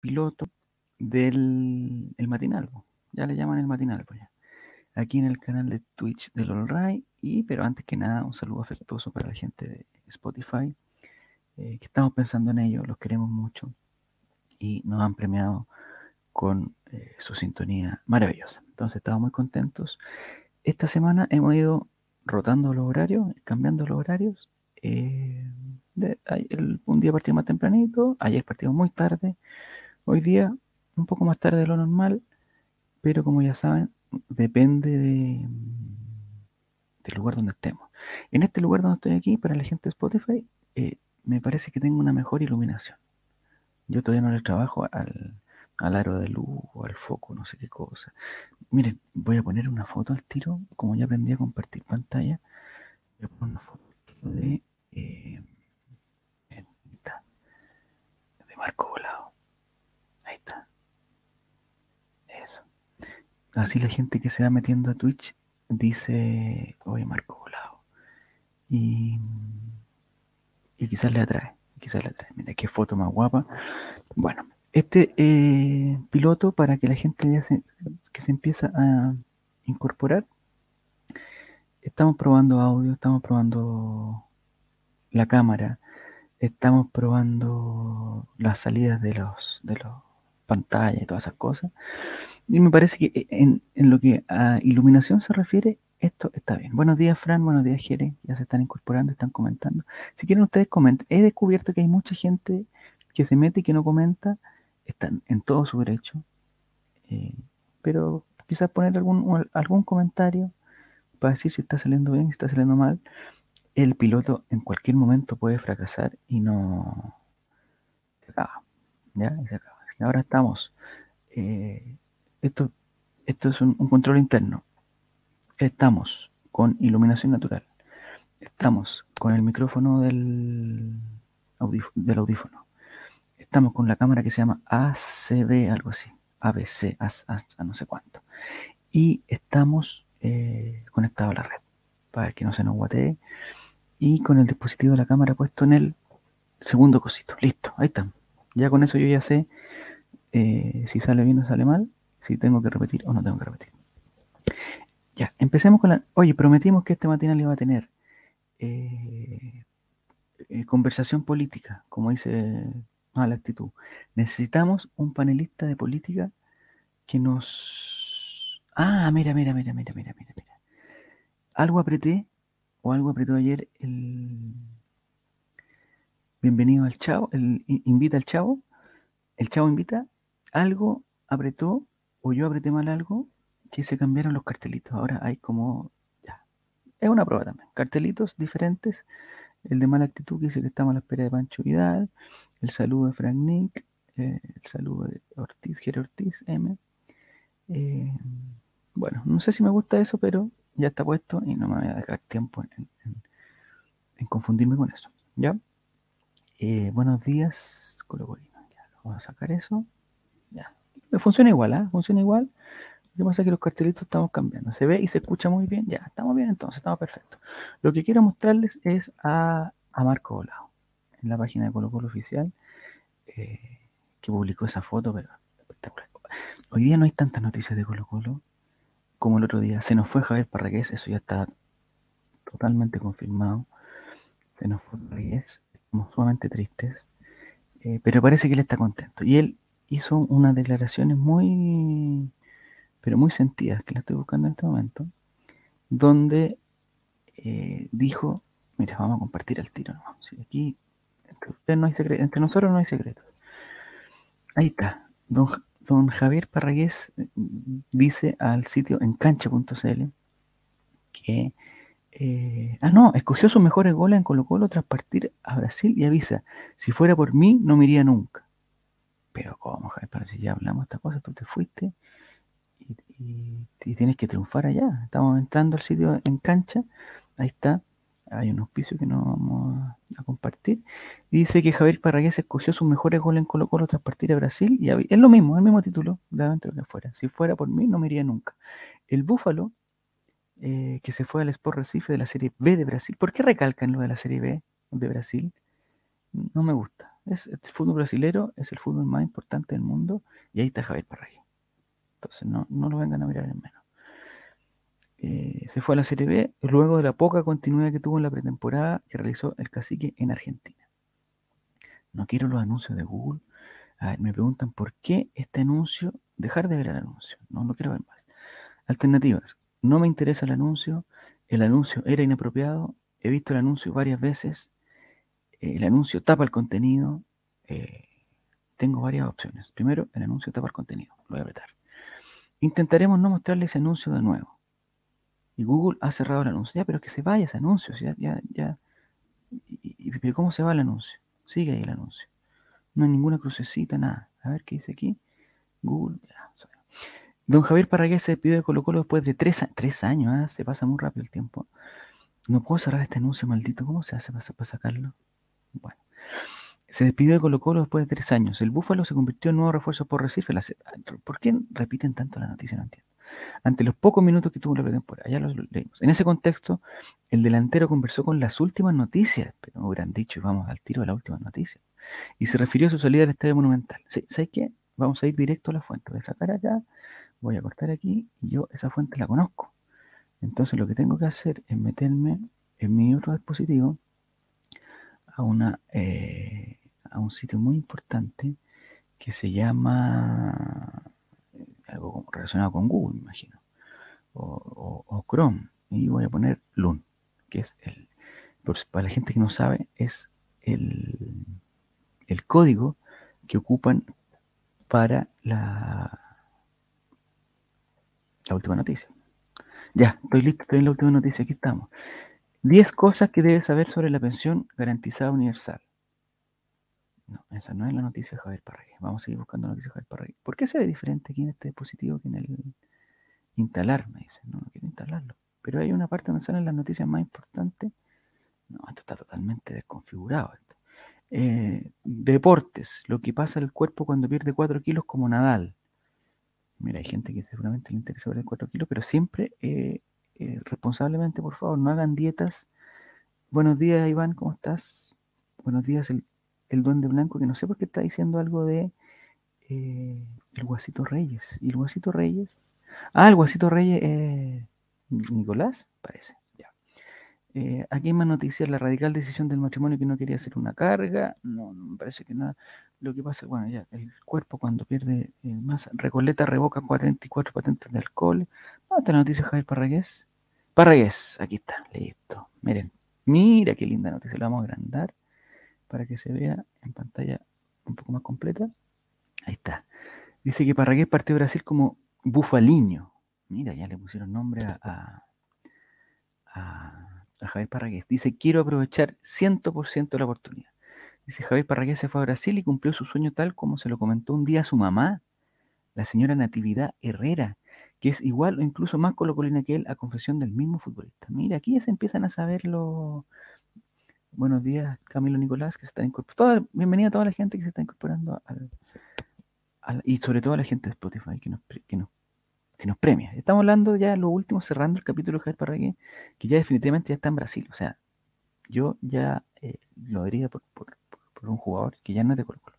piloto del el matinal. Ya le llaman el matinal, ya. Aquí en el canal de Twitch del All Right. Y, pero antes que nada, un saludo afectuoso para la gente de Spotify, eh, que estamos pensando en ello, los queremos mucho y nos han premiado con eh, su sintonía maravillosa. Entonces, estamos muy contentos. Esta semana hemos ido rotando los horarios, cambiando los horarios. eh, un día partimos más tempranito, ayer partimos muy tarde, hoy día un poco más tarde de lo normal, pero como ya saben, depende de, del lugar donde estemos. En este lugar donde estoy aquí, para la gente de Spotify, eh, me parece que tengo una mejor iluminación. Yo todavía no le trabajo al, al aro de luz o al foco, no sé qué cosa. Miren, voy a poner una foto al tiro, como ya aprendí a compartir pantalla. Voy a poner una foto de, eh, de Marco Volado. Ahí está. Eso. Así la gente que se va metiendo a Twitch dice, oye, Marco Volado. Y, y quizás le atrae, quizás le atrae. Mira qué foto más guapa. Bueno, este eh, piloto para que la gente que se empieza a incorporar, estamos probando audio, estamos probando la cámara, estamos probando las salidas de los de los pantallas y todas esas cosas. Y me parece que eh, en, en lo que a iluminación se refiere, esto está bien. Buenos días, Fran. Buenos días, Jere. Ya se están incorporando, están comentando. Si quieren, ustedes comenten. He descubierto que hay mucha gente que se mete y que no comenta. Están en todo su derecho. Eh, pero quizás poner algún, algún comentario para decir si está saliendo bien, si está saliendo mal. El piloto en cualquier momento puede fracasar y no se acaba. ¿ya? Se acaba. Ahora estamos. eh, esto, esto es un, control interno. Estamos con iluminación natural. Estamos con el micrófono del, audíf- del audífono. Estamos con la cámara que se llama ACB, algo así. ABC, a no sé cuánto. Y estamos eh, conectados a la red para que no se nos guatee. Y con el dispositivo de la cámara puesto en el segundo cosito. Listo, ahí está. Ya con eso yo ya sé eh, si sale bien o sale mal, si tengo que repetir o no tengo que repetir. Ya, empecemos con la... Oye, prometimos que este matinal iba a tener eh, eh, conversación política, como dice ah, la actitud. Necesitamos un panelista de política que nos... Ah, mira, mira, mira, mira, mira, mira, mira. Algo apreté, o algo apretó ayer el... Bienvenido al chavo, el invita al chavo, el chavo invita, algo apretó, o yo apreté mal algo, que se cambiaron los cartelitos. Ahora hay como, ya, es una prueba también. Cartelitos diferentes, el de mala actitud que dice que estamos a la espera de Pancho Vidal, el saludo de Frank Nick, eh, el saludo de Ortiz, Jere Ortiz, M. Eh, bueno, no sé si me gusta eso, pero ya está puesto y no me voy a dejar tiempo en, confundirme con eso. ¿Ya? Eh, buenos días. Ya, vamos a sacar eso. Funciona igual, ¿ah? Funciona igual. Lo que pasa es que los cartelitos estamos cambiando. Se ve y se escucha muy bien. Ya, estamos bien entonces, estamos perfectos. Lo que quiero mostrarles es a, a Marco Volado, en la página de Colo Colo Oficial, eh, que publicó esa foto, pero espectacular. Hoy día no hay tantas noticias de Colo Colo como el otro día. Se nos fue Javier Parragués, eso ya está totalmente confirmado. Se nos fue Parragués, estamos sumamente tristes, eh, pero parece que él está contento. Y él hizo unas declaraciones muy, pero muy sentidas, que la estoy buscando en este momento, donde eh, dijo, mira, vamos a compartir al tiro. Si aquí entre, no hay secreto, entre nosotros no hay secretos. Ahí está. Don, don Javier Parragués eh, dice al sitio encancha.cl que eh, ah no, escogió sus mejores goles en Colo Colo tras partir a Brasil y avisa, si fuera por mí no me iría nunca. Pero cómo, Javier, pero si ya hablamos esta cosa, tú te fuiste y, tienes que triunfar allá. Estamos entrando al sitio en cancha, ahí está, hay un auspicio que no vamos a, compartir. Dice que Javier Parragués escogió sus mejores goles en Colo Colo tras partir a Brasil y es lo mismo, el mismo título, de adentro que afuera. Si fuera por mí no me iría nunca. El Búfalo eh, que se fue al Sport Recife de la Serie B de Brasil. ¿Por qué recalcan lo de la Serie B de Brasil? No me gusta. Es, el fútbol brasilero es el fútbol más importante del mundo y ahí está Javier Parragués. Entonces no, no lo vengan a mirar en menos. Eh, se fue a la Serie B luego de la poca continuidad que tuvo en la pretemporada que realizó el cacique en Argentina. No quiero los anuncios de Google. me preguntan por qué este anuncio, dejar de ver el anuncio, no lo quiero ver más. Alternativas, no me interesa el anuncio, el anuncio era inapropiado, he visto el anuncio varias veces, el anuncio tapa el contenido, eh, tengo varias opciones. Primero, el anuncio tapa el contenido, lo voy a apretar. Intentaremos no mostrarle ese anuncio de nuevo. Y Google ha cerrado el anuncio. Ya, pero que se vaya ese anuncio. Ya, ya, ya. ¿Y, cómo se va el anuncio? Sigue ahí el anuncio. No hay ninguna crucecita, nada. A ver qué dice aquí. Google. Don Javier Parragués se despidió de Colo Colo después de tres, tres años. ¿ah? Se pasa muy rápido el tiempo. No puedo cerrar este anuncio maldito. ¿Cómo se hace para sacarlo? Bueno. Se despidió de Colo Colo después de tres años. El Búfalo se convirtió en nuevo refuerzo por Recife. ¿Por qué repiten tanto la noticia? No entiendo ante los pocos minutos que tuvo la pretemporada. Ya lo leímos. En ese contexto, el delantero conversó con las últimas noticias, pero hubieran dicho, vamos al tiro de las últimas noticias, y se refirió a su salida del Estadio Monumental. ¿Sabes qué? Vamos a ir directo a la fuente. Voy a sacar acá, voy a cortar aquí, y yo esa fuente la conozco. Entonces lo que tengo que hacer es meterme en mi otro dispositivo a, una, eh, a un sitio muy importante que se llama algo relacionado con Google, imagino, o, Chrome, y voy a poner Loon, que es el, para la gente que no sabe, es el, el código que ocupan para la, la última noticia. Ya, estoy listo, estoy en la última noticia, aquí estamos. 10 cosas que debes saber sobre la pensión garantizada universal. No, esa no es la noticia de Javier Parragués. Vamos a seguir buscando la noticia de Javier Parragués. ¿Por qué se ve diferente aquí en este dispositivo que en el instalar? Me dicen. No, no quiero instalarlo. Pero hay una parte donde salen las noticias más importantes. No, esto está totalmente desconfigurado. Eh, deportes. Lo que pasa al cuerpo cuando pierde 4 kilos como Nadal. Mira, hay gente que seguramente le interesa perder 4 kilos, pero siempre eh, eh, responsablemente, por favor, no hagan dietas. Buenos días, Iván, ¿cómo estás? Buenos días, el el duende blanco, que no sé por qué está diciendo algo de eh, el Guasito Reyes. ¿Y el Guasito Reyes? Ah, el Guasito Reyes, eh, Nicolás, parece. Ya. Eh, aquí hay más noticias, la radical decisión del matrimonio que no quería hacer una carga. No, no me parece que nada. Lo que pasa, bueno, ya, el cuerpo cuando pierde más, Recoleta revoca 44 patentes de alcohol. ¿Dónde está la noticia Javier Parragués? Parragués, aquí está, listo. Miren, mira qué linda noticia, la vamos a agrandar para que se vea en pantalla un poco más completa. Ahí está. Dice que Parragués partió de Brasil como Bufaliño. Mira, ya le pusieron nombre a, a, Javier Parragués. Dice, quiero aprovechar 100% la oportunidad. Dice, Javier Parragués se fue a Brasil y cumplió su sueño tal como se lo comentó un día a su mamá, la señora Natividad Herrera, que es igual o incluso más colocolina que él a confesión del mismo futbolista. Mira, aquí ya se empiezan a saber los Buenos días, Camilo Nicolás, que se está incorporando. Bienvenida a toda la gente que se está incorporando al, y sobre todo a la gente de Spotify que nos, que nos, que nos premia. Estamos hablando ya lo último, cerrando el capítulo de Javier Parragué, que ya definitivamente ya está en Brasil. O sea, yo ya eh, lo diría por, por, un jugador que ya no es de Colo Colo.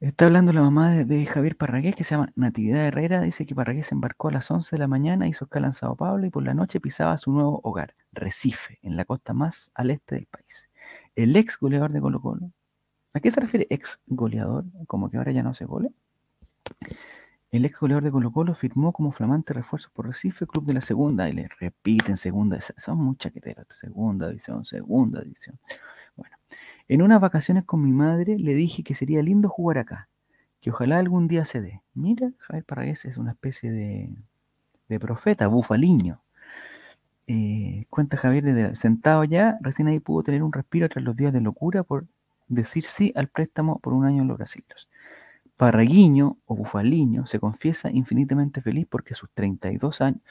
Está hablando la mamá de, Javier Parragués, que se llama Natividad Herrera. Dice que Parragués se embarcó a las 11 de la mañana, hizo escala en Sao Paulo y por la noche pisaba su nuevo hogar, Recife, en la costa más al este del país. El ex goleador de Colo Colo. ¿A qué se refiere ex goleador? ¿Como que ahora ya no se gole? El ex goleador de Colo Colo firmó como flamante refuerzo por Recife, club de la segunda, y le repiten segunda, son muy chaqueteros, segunda división, segunda división. En unas vacaciones con mi madre le dije que sería lindo jugar acá, que ojalá algún día se dé. Mira, Javier Parragués es una especie de, de profeta, bufaliño. Eh, cuenta Javier, sentado ya, recién ahí pudo tener un respiro tras los días de locura por decir sí al préstamo por un año en los brasileños. Parraguiño o Bufaliño se confiesa infinitamente feliz porque a sus 32 años,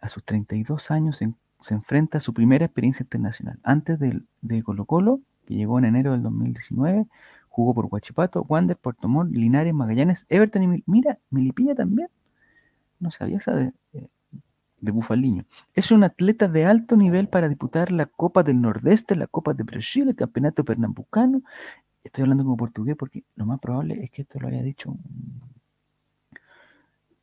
a sus 32 años se, enfrenta a su primera experiencia internacional. Antes de, de Colo Colo, que llegó en enero del 2019. Jugó por Huachipato, Wander, Puerto Montt, Linares, Magallanes, Everton y mira, Milipilla también. No sabía esa de, de Bufaliño. Es un atleta de alto nivel para disputar la Copa del Nordeste, la Copa de Brasil, el Campeonato Pernambucano. Estoy hablando como portugués porque lo más probable es que esto lo haya dicho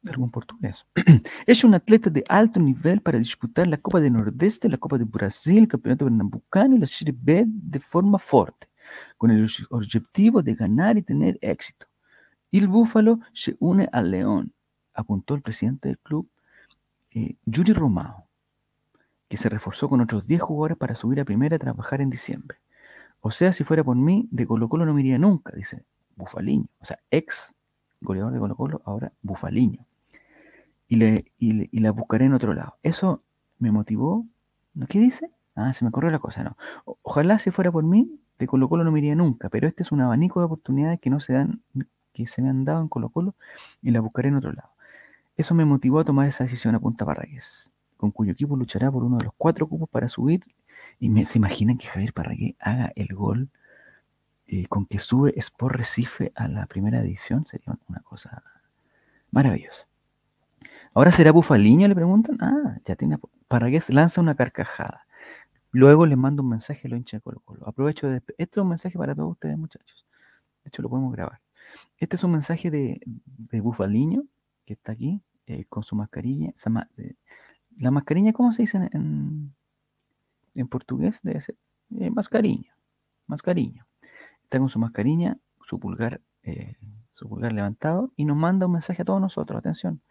algún portugués. es un atleta de alto nivel para disputar la Copa del Nordeste, la Copa de Brasil, el Campeonato Pernambucano y la Serie B de forma fuerte, con el objetivo de ganar y tener éxito. Y el Búfalo se une al León, apuntó el presidente del club, eh, Yuri Romao, que se reforzó con otros 10 jugadores para subir a primera a trabajar en diciembre. O sea, si fuera por mí, de Colo Colo no me iría nunca, dice Bufaliño. O sea, ex goleador de Colo Colo, ahora Bufaliño. Y, le, y, la buscaré en otro lado. Eso me motivó. ¿Qué dice? Ah, se me corrió la cosa, no. ojalá si fuera por mí, de Colo Colo no me iría nunca, pero este es un abanico de oportunidades que no se dan, que se me han dado en Colo Colo y la buscaré en otro lado. Eso me motivó a tomar esa decisión a Punta Parragués, con cuyo equipo luchará por uno de los cuatro cupos para subir. Y me, se imaginan que Javier Parragués haga el gol eh, con que sube Sport Recife a la primera edición. Sería una cosa maravillosa. ¿Ahora será Bufaliño? Le preguntan. Ah, ya tiene. Parragués lanza una carcajada. Luego le mando un mensaje a los hinchas de Colo Colo. Aprovecho de. Este es un mensaje para todos ustedes, muchachos. De hecho, lo podemos grabar. Este es un mensaje de, de Bufaliño, que está aquí, eh, con su mascarilla. Eh, la mascarilla, ¿cómo se dice en, en portugués? Debe ser eh, mascarilla. Mascarilla. Está con su mascarilla, su pulgar, su pulgar levantado y nos manda un mensaje a todos nosotros. Atención.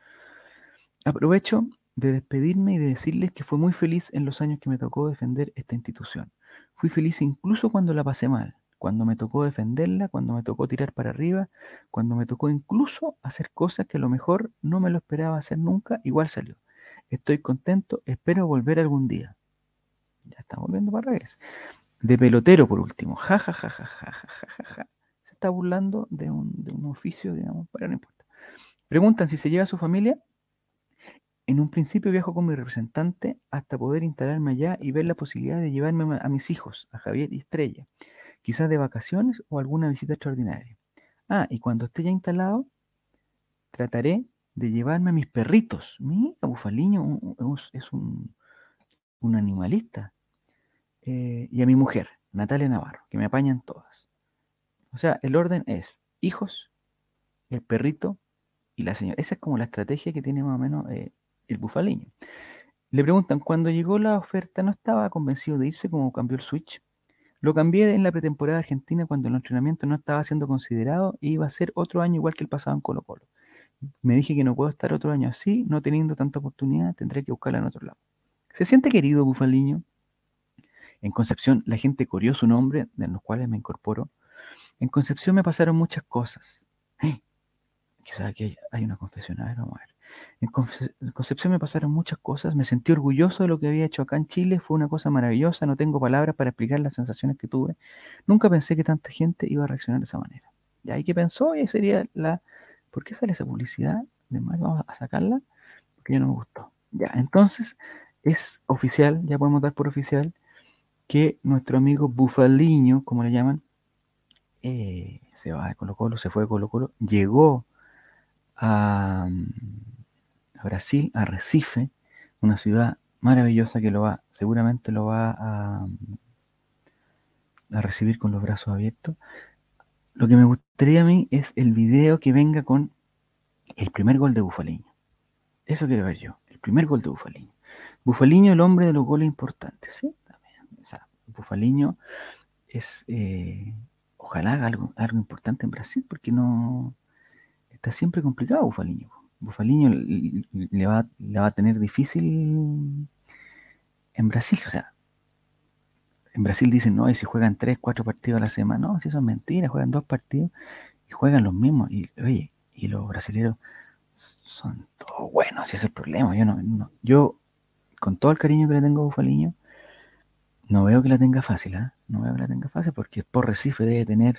Aprovecho de despedirme y de decirles que fue muy feliz en los años que me tocó defender esta institución. Fui feliz incluso cuando la pasé mal cuando me tocó defenderla, cuando me tocó tirar para arriba, cuando me tocó incluso hacer cosas que a lo mejor no me lo esperaba hacer nunca, igual salió. Estoy contento, espero volver algún día. Ya está volviendo para revés. De pelotero, por último. Ja, ja, ja, ja, ja, ja, ja, ja. Se está burlando de un, de un oficio, digamos, pero no importa. Preguntan si se lleva a su familia. En un principio viajo con mi representante hasta poder instalarme allá y ver la posibilidad de llevarme a mis hijos, a Javier y Estrella quizás de vacaciones o alguna visita extraordinaria. Ah, y cuando esté ya instalado, trataré de llevarme a mis perritos. Mi Bufaliño es un, animalista. Eh, y a mi mujer, Natalia Navarro, que me apañan todas. O sea, el orden es hijos, el perrito y la señora. Esa es como la estrategia que tiene más o menos eh, el bufaliño. Le preguntan, cuando llegó la oferta, ¿no estaba convencido de irse como cambió el switch? Lo cambié en la pretemporada argentina cuando el entrenamiento no estaba siendo considerado y iba a ser otro año igual que el pasado en Colo Colo. Me dije que no puedo estar otro año así, no teniendo tanta oportunidad, tendré que buscarla en otro lado. ¿Se siente querido Bufaliño? En Concepción la gente corrió su nombre, de los cuales me incorporo. En Concepción me pasaron muchas cosas. ¡Eh! Quizás aquí hay una confesión, vamos a ver. En Concepción me pasaron muchas cosas, me sentí orgulloso de lo que había hecho acá en Chile, fue una cosa maravillosa, no tengo palabras para explicar las sensaciones que tuve. Nunca pensé que tanta gente iba a reaccionar de esa manera. Y ahí que pensó, y sería la... ¿Por qué sale esa publicidad? Además, vamos a sacarla, porque ya no me gustó. Ya, entonces es oficial, ya podemos dar por oficial, que nuestro amigo Bufaliño, como le llaman, eh, se va de Colo Colo, se fue de Colo Colo, llegó a Brasil, a Recife, una ciudad maravillosa que lo va, seguramente lo va a, a recibir con los brazos abiertos. Lo que me gustaría a mí es el video que venga con el primer gol de Bufaliño. Eso quiero ver yo, el primer gol de Bufaliño. Bufaliño, el hombre de los goles importantes, ¿sí? Bufaliño es, eh, ojalá algo, algo importante en Brasil, porque no, está siempre complicado Bufaliño. Bufaliño le va, va a tener difícil en Brasil. O sea, en Brasil dicen, no, y si juegan tres, cuatro partidos a la semana. No, si eso es mentira, juegan dos partidos y juegan los mismos. Y oye, y los brasileños son todos buenos, ese es el problema. Yo no, yo, con todo el cariño que le tengo a Bufaliño, no veo que la tenga fácil, ¿ah? No veo que la tenga fácil porque por Recife debe tener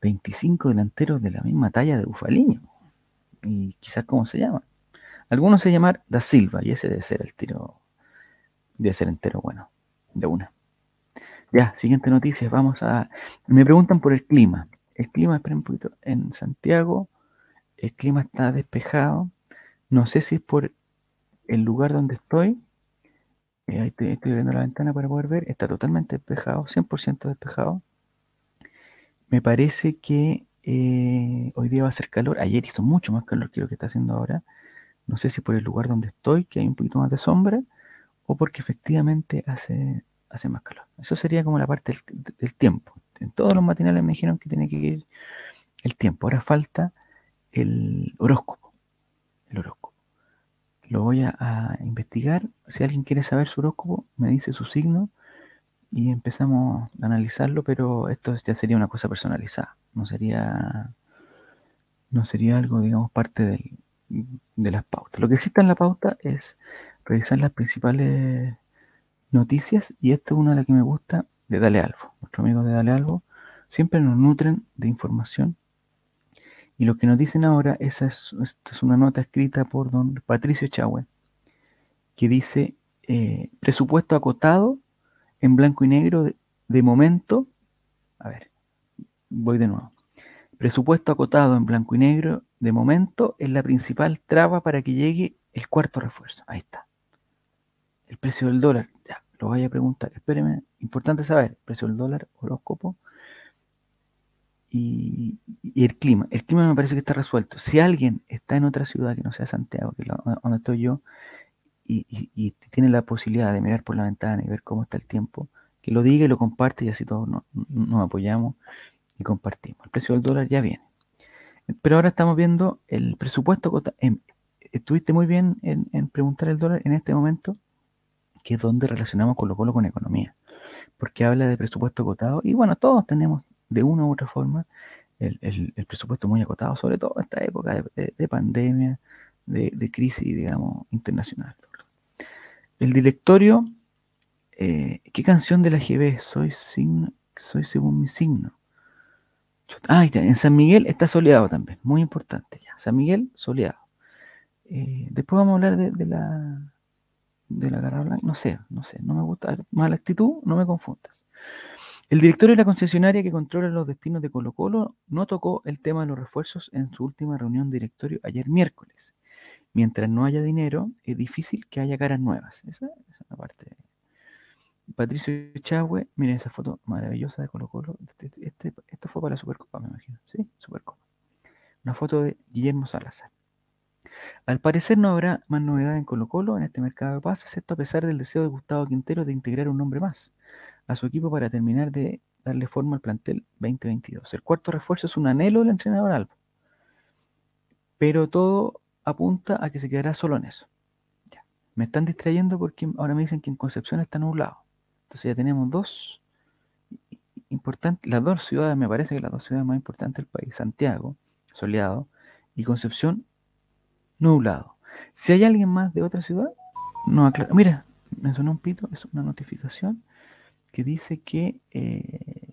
25 delanteros de la misma talla de Bufaliño y quizás cómo se llama. Algunos se llaman Da Silva y ese debe ser el tiro, debe ser entero bueno, de una. Ya, siguiente noticia, vamos a... Me preguntan por el clima. El clima, esperen un poquito, en Santiago el clima está despejado. No sé si es por el lugar donde estoy, eh, ahí estoy, estoy abriendo la ventana para poder ver, está totalmente despejado, 100% despejado. Me parece que eh, hoy día va a ser calor. Ayer hizo mucho más calor que lo que está haciendo ahora. No sé si por el lugar donde estoy, que hay un poquito más de sombra, o porque efectivamente hace, más calor. Eso sería como la parte del, tiempo. En todos los matinales me dijeron que tiene que ir el tiempo. Ahora falta el horóscopo. El horóscopo. Lo voy a investigar. Si alguien quiere saber su horóscopo, me dice su signo y empezamos a analizarlo, pero esto ya sería una cosa personalizada, no sería, no sería algo, digamos, parte del, de las pautas. Lo que existe en la pauta es revisar las principales noticias y esta es una de las que me gusta de Dale Algo. Nuestros amigos de Dale Algo siempre nos nutren de información y lo que nos dicen ahora, esa es, esta es una nota escrita por don Patricio Chahue, que dice eh, presupuesto acotado en blanco y negro de, momento. A ver, voy de nuevo. Presupuesto acotado en blanco y negro de momento es la principal traba para que llegue el cuarto refuerzo. Ahí está. El precio del dólar. Ya, lo voy a preguntar. Espéreme. Importante saber. Precio del dólar, horóscopo. Y, y, el clima. El clima me parece que está resuelto. Si alguien está en otra ciudad que no sea Santiago, que es donde estoy yo, y, tiene la posibilidad de mirar por la ventana y ver cómo está el tiempo, que lo diga y lo comparte y así todos nos, apoyamos y compartimos. El precio del dólar ya viene. Pero ahora estamos viendo el presupuesto. Estuviste muy bien en, preguntar el dólar en este momento, que es donde relacionamos Colo Colo con economía. Porque habla de presupuesto acotado. Y bueno, todos tenemos de una u otra forma el, presupuesto muy acotado, sobre todo en esta época de, de, de pandemia, de, crisis, digamos, internacional. El directorio, eh, ¿qué canción de la GB? Soy, signo, soy según mi signo. Ah, en San Miguel está soleado también, muy importante ya. San Miguel soleado. Eh, después vamos a hablar de, de, la de la garra blanca, no sé, no sé, no me gusta, mala actitud, no me confundas. El directorio de la concesionaria que controla los destinos de Colo Colo no tocó el tema de los refuerzos en su última reunión directorio ayer miércoles. Mientras no haya dinero, es difícil que haya caras nuevas. Esa, es la parte. Patricio Chahue, miren esa foto maravillosa de Colo Colo. Este, este, esto fue para la Supercopa, me imagino. Sí, Supercopa. Una foto de Guillermo Salazar. Al parecer no habrá más novedad en Colo Colo en este mercado de pases, esto a pesar del deseo de Gustavo Quintero de integrar un nombre más a su equipo para terminar de darle forma al plantel 2022. El cuarto refuerzo es un anhelo del entrenador Albo. Pero todo apunta a que se quedará solo en eso. Ya. Me están distrayendo porque ahora me dicen que en Concepción está nublado. Entonces ya tenemos dos importantes, las dos ciudades, me parece que las dos ciudades más importantes del país, Santiago, soleado, y Concepción, nublado. Si hay alguien más de otra ciudad, no aclara. Mira, me sonó un pito, es una notificación que dice que eh,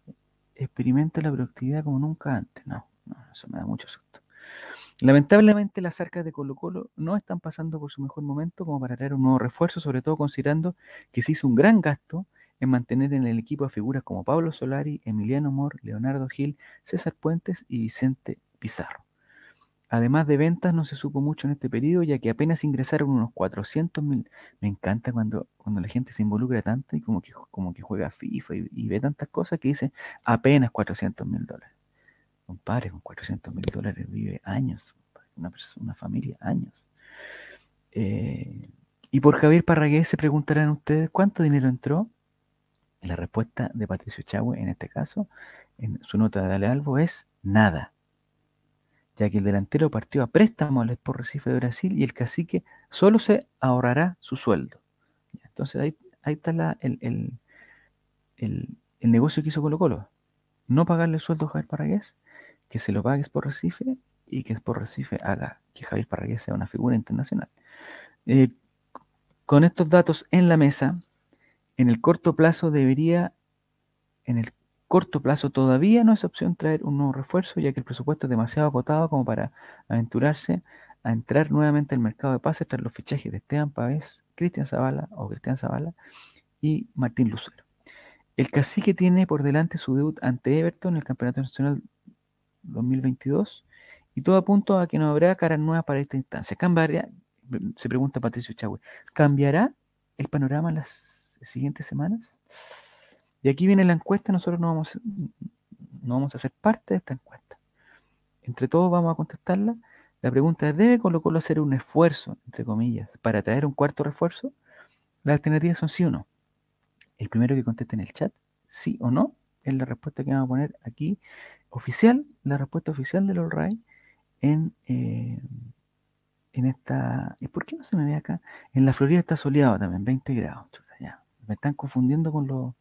experimenta la productividad como nunca antes. No, no, eso me da mucho susto. Lamentablemente las arcas de Colo Colo no están pasando por su mejor momento como para traer un nuevo refuerzo, sobre todo considerando que se hizo un gran gasto en mantener en el equipo a figuras como Pablo Solari, Emiliano Mor, Leonardo Gil, César Puentes y Vicente Pizarro. Además de ventas, no se supo mucho en este periodo, ya que apenas ingresaron unos 400 mil. Me encanta cuando, cuando la gente se involucra tanto y como que, como que juega FIFA y, y ve tantas cosas que dice apenas 400 mil dólares. Compadre, con 400 mil dólares vive años, una, persona, una familia, años. Eh, y por Javier Parragués se preguntarán ustedes cuánto dinero entró. La respuesta de Patricio Chagüe, en este caso, en su nota de Dale Albo, es nada ya que el delantero partió a préstamo al Sport Recife de Brasil y el cacique solo se ahorrará su sueldo. Entonces ahí, está el, el, negocio que hizo Colo Colo. No pagarle el sueldo a Javier Parragués, que se lo pague Sport Recife y que Sport Recife haga que Javier Parragués sea una figura internacional. Eh, con estos datos en la mesa, en el corto plazo debería, en el corto plazo todavía no es opción traer un nuevo refuerzo, ya que el presupuesto es demasiado acotado como para aventurarse a entrar nuevamente al mercado de pases tras los fichajes de Esteban Pavés, Cristian Zavala o Cristian Zavala y Martín Lucero. El cacique tiene por delante su debut ante Everton en el Campeonato Nacional 2022 y todo apunta a que no habrá caras nuevas para esta instancia. Cambiaría, se pregunta Patricio Chagüe, ¿cambiará el panorama en las siguientes semanas? Y aquí viene la encuesta, nosotros no vamos, no vamos a hacer parte de esta encuesta. Entre todos vamos a contestarla. La pregunta es, ¿debe Colo Colo hacer un esfuerzo, entre comillas, para traer un cuarto refuerzo? Las alternativas son sí o no. El primero que conteste en el chat, sí o no, es la respuesta que vamos a poner aquí, oficial, la respuesta oficial del All Right en, eh, en esta... ¿Y por qué no se me ve acá? En la Florida está soleado también, 20 grados. ya. Me están confundiendo con, lo,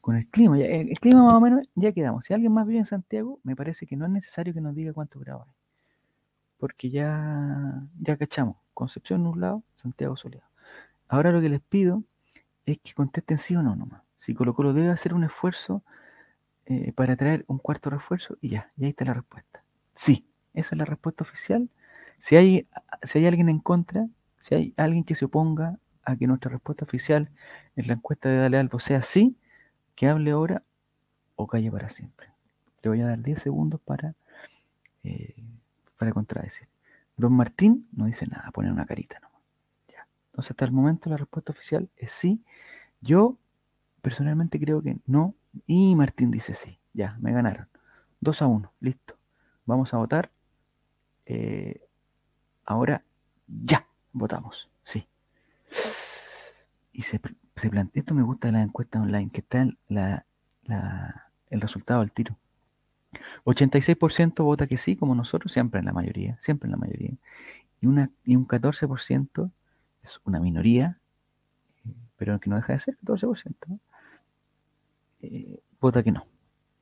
con el clima. el, clima más o menos ya quedamos. Si alguien más vive en Santiago, me parece que no es necesario que nos diga cuántos grados hay. Porque ya, ya cachamos. Concepción nublado, Santiago soleado. Ahora lo que les pido es que contesten sí o no nomás. Si Colo Colo debe hacer un esfuerzo eh, para traer un cuarto refuerzo y ya, y ahí está la respuesta. Sí, esa es la respuesta oficial. Si hay, si hay alguien en contra, si hay alguien que se oponga a que nuestra respuesta oficial en la encuesta de Dale Albo sea sí, que hable ahora o calle para siempre. Le voy a dar 10 segundos para, eh, contradecir. Don Martín no dice nada, pone una carita nomás. Ya. Entonces, hasta el momento la respuesta oficial es sí. Yo personalmente creo que no. Y Martín dice sí. Ya, me ganaron. 2 a 1, listo. Vamos a votar. Eh, ahora ya, votamos. Sí. Y se, se plantea, esto me gusta la encuesta online, que está la, el resultado al tiro. 86% vota que sí, como nosotros, siempre en la mayoría, siempre en la mayoría. Y, una, y un 14% es una minoría, eh, pero que no deja de ser 14%, eh, vota que no.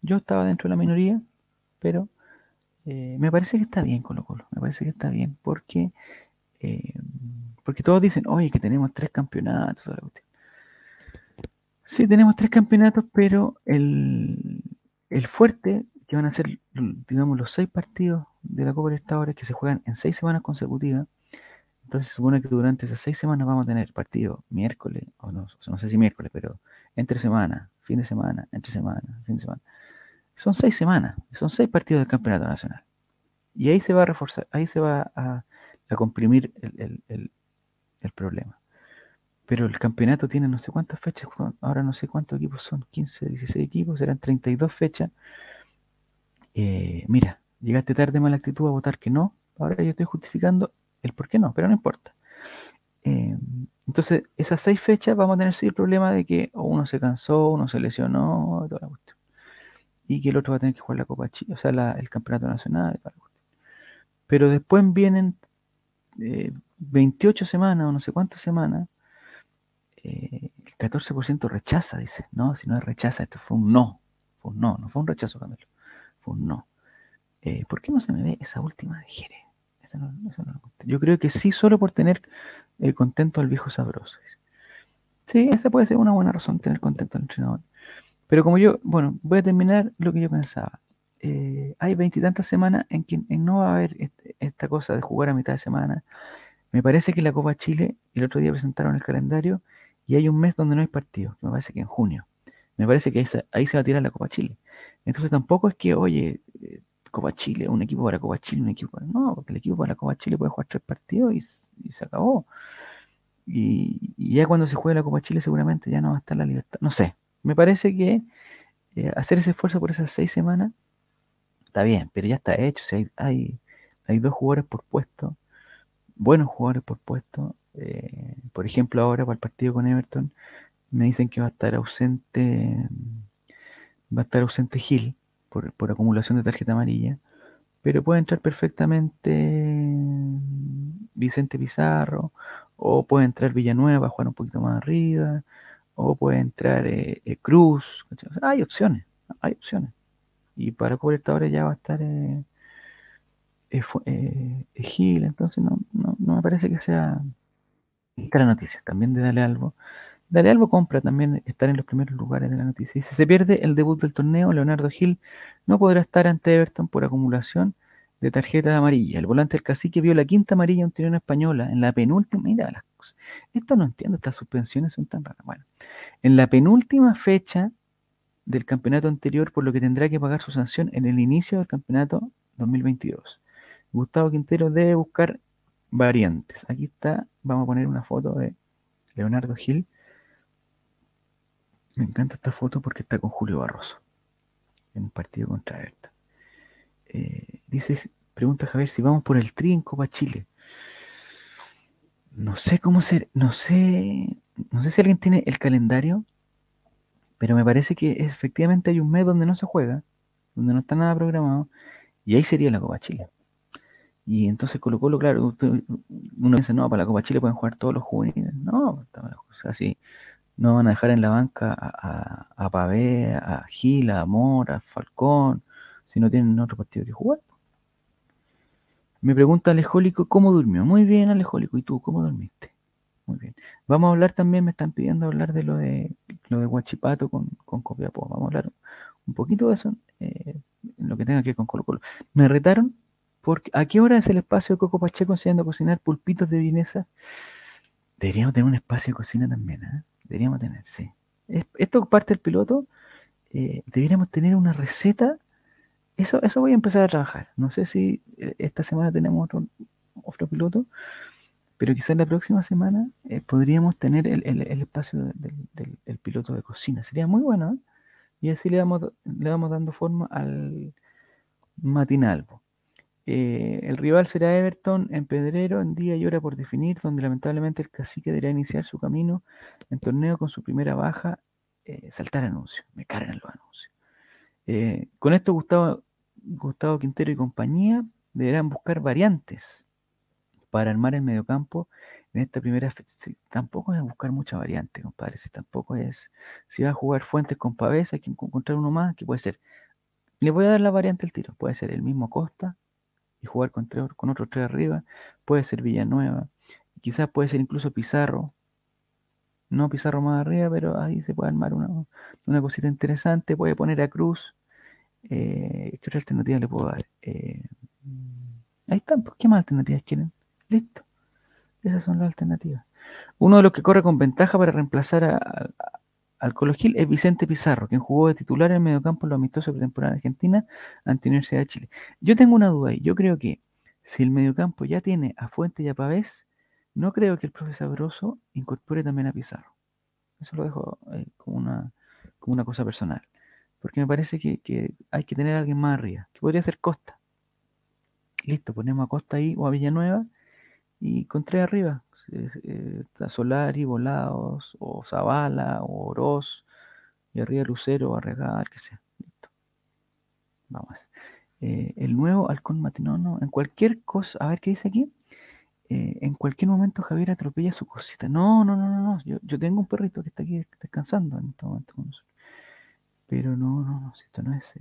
Yo estaba dentro de la minoría, pero eh, me parece que está bien Colo Colo, me parece que está bien, porque, porque todos dicen, oye, que tenemos tres campeonatos. Sí, tenemos tres campeonatos, pero el, el fuerte, que van a ser, digamos, los seis partidos de la Copa Libertadores que se juegan en seis semanas consecutivas, entonces se supone que durante esas seis semanas vamos a tener partidos miércoles, o no, no sé si miércoles, pero entre semana, fin de semana, entre semana, fin de semana. Son seis semanas, son seis partidos del campeonato nacional. Y ahí se va a reforzar, ahí se va a, comprimir el, problema. Pero el campeonato tiene no sé cuántas fechas, ahora no sé cuántos equipos son, 15, 16 equipos, serán 32 fechas. Eh, mira, llegaste tarde mala actitud a votar que no, ahora yo estoy justificando el por qué no, pero no importa. Eh, entonces, esas seis fechas vamos a tener sí el problema de que uno se cansó, uno se lesionó, toda la cuestión. Y que el otro va a tener que jugar la Copa Chile, o sea, el Campeonato Nacional, toda la cuestión. Pero después vienen 28 eh, semanas o no sé cuántas semanas. Eh, el 14% rechaza, dice. No, si no es rechaza, esto fue un no. Fue un no, no fue un rechazo, Camilo. Fue un no. ¿Por qué no se me ve esa última de Jerez? Yo creo que sí, solo por tener eh, contento al viejo sabroso. Sí, esa puede ser una buena razón, tener contento al entrenador. Pero como yo, bueno, voy a terminar lo que yo pensaba. Eh, hay veintitantas semanas en que no va a haber esta cosa de jugar a mitad de semana. Me parece que la Copa Chile, el otro día presentaron el calendario y hay un mes donde no hay partido, me parece que en junio. Me parece que ahí se va a tirar la Copa Chile. Entonces tampoco es que, oye, eh, Copa Chile, un equipo para Copa Chile, un equipo para... No, porque el equipo para la Copa Chile puede jugar tres partidos y, se acabó. Y, ya cuando se juegue la Copa Chile seguramente ya no va a estar la libertad. No sé, me parece que eh, hacer ese esfuerzo por esas seis semanas está bien, pero ya está hecho. hay, dos jugadores por puesto, buenos jugadores por puesto. Eh, por ejemplo, ahora para el partido con Everton me dicen que va a estar ausente, va a estar ausente Gil por, acumulación de tarjeta amarilla, pero puede entrar perfectamente Vicente Pizarro, o puede entrar Villanueva a jugar un poquito más arriba, o puede entrar eh, eh, Cruz. hay opciones, hay opciones. Y para ahora ya va a estar eh, Gil, entonces no, no, no, me parece que sea esta la noticia. También de darle algo Dale algo compra también estar en los primeros lugares de la noticia. Y si se pierde el debut del torneo, Leonardo Gil no podrá estar ante Everton por acumulación de tarjetas amarillas. El volante del cacique vio la quinta amarilla en Unión Española en la penúltima. Mira las cosas. Esto no entiendo, estas suspensiones son tan raras. Bueno, en la penúltima fecha del campeonato anterior, por lo que tendrá que pagar su sanción en el inicio del campeonato 2022. Gustavo Quintero debe buscar variantes. Aquí está, vamos a poner una foto de Leonardo Gil. Me encanta esta foto porque está con Julio Barroso en un partido contra Everton. Eh, dice, pregunta Javier si vamos por el tri en Copa Chile. No sé cómo ser, no sé, no sé si alguien tiene el calendario, pero me parece que efectivamente hay un mes donde no se juega, donde no está nada programado, y ahí sería la Copa Chile. Y entonces Colo Colo, claro, uno dice, no, para la Copa Chile pueden jugar todos los juveniles. No, así no van a dejar en la banca a, a, Pavé, a Gil, a Amor, a Falcón, si no tienen otro partido que jugar. Me pregunta Alejólico, ¿cómo durmió? Muy bien, Alejólico. ¿Y tú, cómo dormiste? Muy bien. Vamos a hablar también, me están pidiendo hablar de lo de lo de Guachipato con, con Copiapó. Vamos a hablar un poquito de eso, eh, lo que tenga que ver con Colo Colo. Me retaron porque ¿a qué hora es el espacio de Coco Pacheco enseñando a cocinar pulpitos de vienesa? Deberíamos tener un espacio de cocina también, ¿eh? Deberíamos tener, sí. Esto parte del piloto. Eh, deberíamos tener una receta. Eso, eso voy a empezar a trabajar. No sé si eh, esta semana tenemos otro, otro piloto, pero quizás la próxima semana eh, podríamos tener el, espacio del, piloto de cocina. Sería muy bueno. Y así le vamos, le vamos dando forma al matinal. Eh, el rival será Everton en Pedrero, en día y hora por definir, donde lamentablemente el cacique deberá iniciar su camino en torneo con su primera baja. Eh, saltar anuncios, me cargan los anuncios. Eh, con esto, Gustavo, Gustavo Quintero y compañía deberán buscar variantes para armar el mediocampo en esta primera tampoco es buscar mucha variante, compadre. Si tampoco es. Si va a jugar Fuentes con Pavés, hay que encontrar uno más que puede ser. Le voy a dar la variante al tiro. Puede ser el mismo Costa, y jugar con, con otros tres arriba. Puede ser Villanueva. Quizás puede ser incluso Pizarro. No Pizarro más arriba, pero ahí se puede armar una, una cosita interesante. Puede poner a Cruz. Eh, ¿Qué otra alternativa le puedo dar? Eh, ahí están. Pues, ¿Qué más alternativas quieren? Listo. Esas son las alternativas. Uno de los que corre con ventaja para reemplazar a, Colo Gil es Vicente Pizarro, quien jugó de titular en mediocampo en los amistosos de temporada argentina ante Universidad de Chile. Yo tengo una duda ahí. Yo creo que si el mediocampo ya tiene a Fuente y a Pavés, no creo que el profesor Sabroso incorpore también a Pizarro. Eso lo dejo eh, como, una, como una cosa personal. Porque me parece que, que, hay que tener a alguien más arriba, que podría ser Costa. Listo, ponemos a Costa ahí o a Villanueva y con tres arriba. Eh, está Solari, Volados, o Zavala, o Oroz, y arriba Lucero, Arregal, que sea. Listo. Vamos. Eh, el nuevo halcón matinono, en cualquier cosa, a ver qué dice aquí. Eh, en cualquier momento Javier atropella su cosita. No, no, no, no, no. Yo, yo, tengo un perrito que está aquí descansando en este momento con nosotros. Pero no, no, no, esto no es.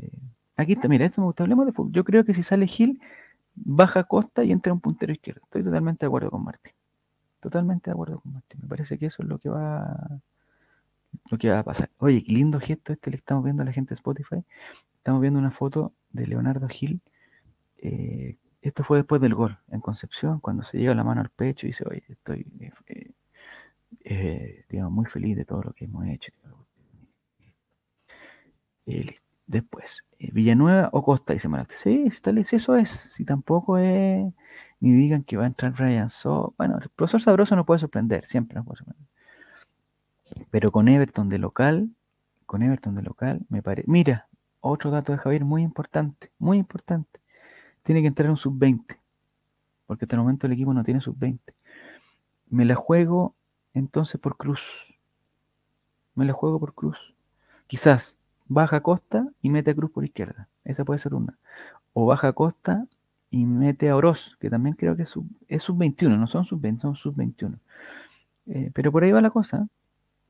Aquí está, mira, esto me gusta. Hablemos de fútbol. Yo creo que si sale Gil, baja costa y entra un puntero izquierdo. Estoy totalmente de acuerdo con Martín. Totalmente de acuerdo con Martín. Me parece que eso es lo que va lo que va a pasar. Oye, qué lindo gesto este le estamos viendo a la gente de Spotify. Estamos viendo una foto de Leonardo Gil. Eh, esto fue después del gol en Concepción, cuando se llega la mano al pecho y dice, oye, estoy eh, eh, digamos, muy feliz de todo lo que hemos hecho. Después, eh, Villanueva o Costa, dice Malacte. Sí, si eso es. Si tampoco es. Ni digan que va a entrar Ryan So. Bueno, el profesor Sabroso no puede sorprender, siempre nos puede sorprender. Pero con Everton de local, con Everton de local, me parece. Mira, otro dato de Javier muy importante, muy importante. Tiene que entrar un sub-20. Porque hasta el momento el equipo no tiene sub-20. Me la juego entonces por Cruz. Me la juego por Cruz. Quizás baja Costa y mete a Cruz por izquierda. Esa puede ser una. O baja Costa y mete a Oroz, que también creo que es sub-21, no son sub-20, son sub-21. Eh, pero por ahí va la cosa.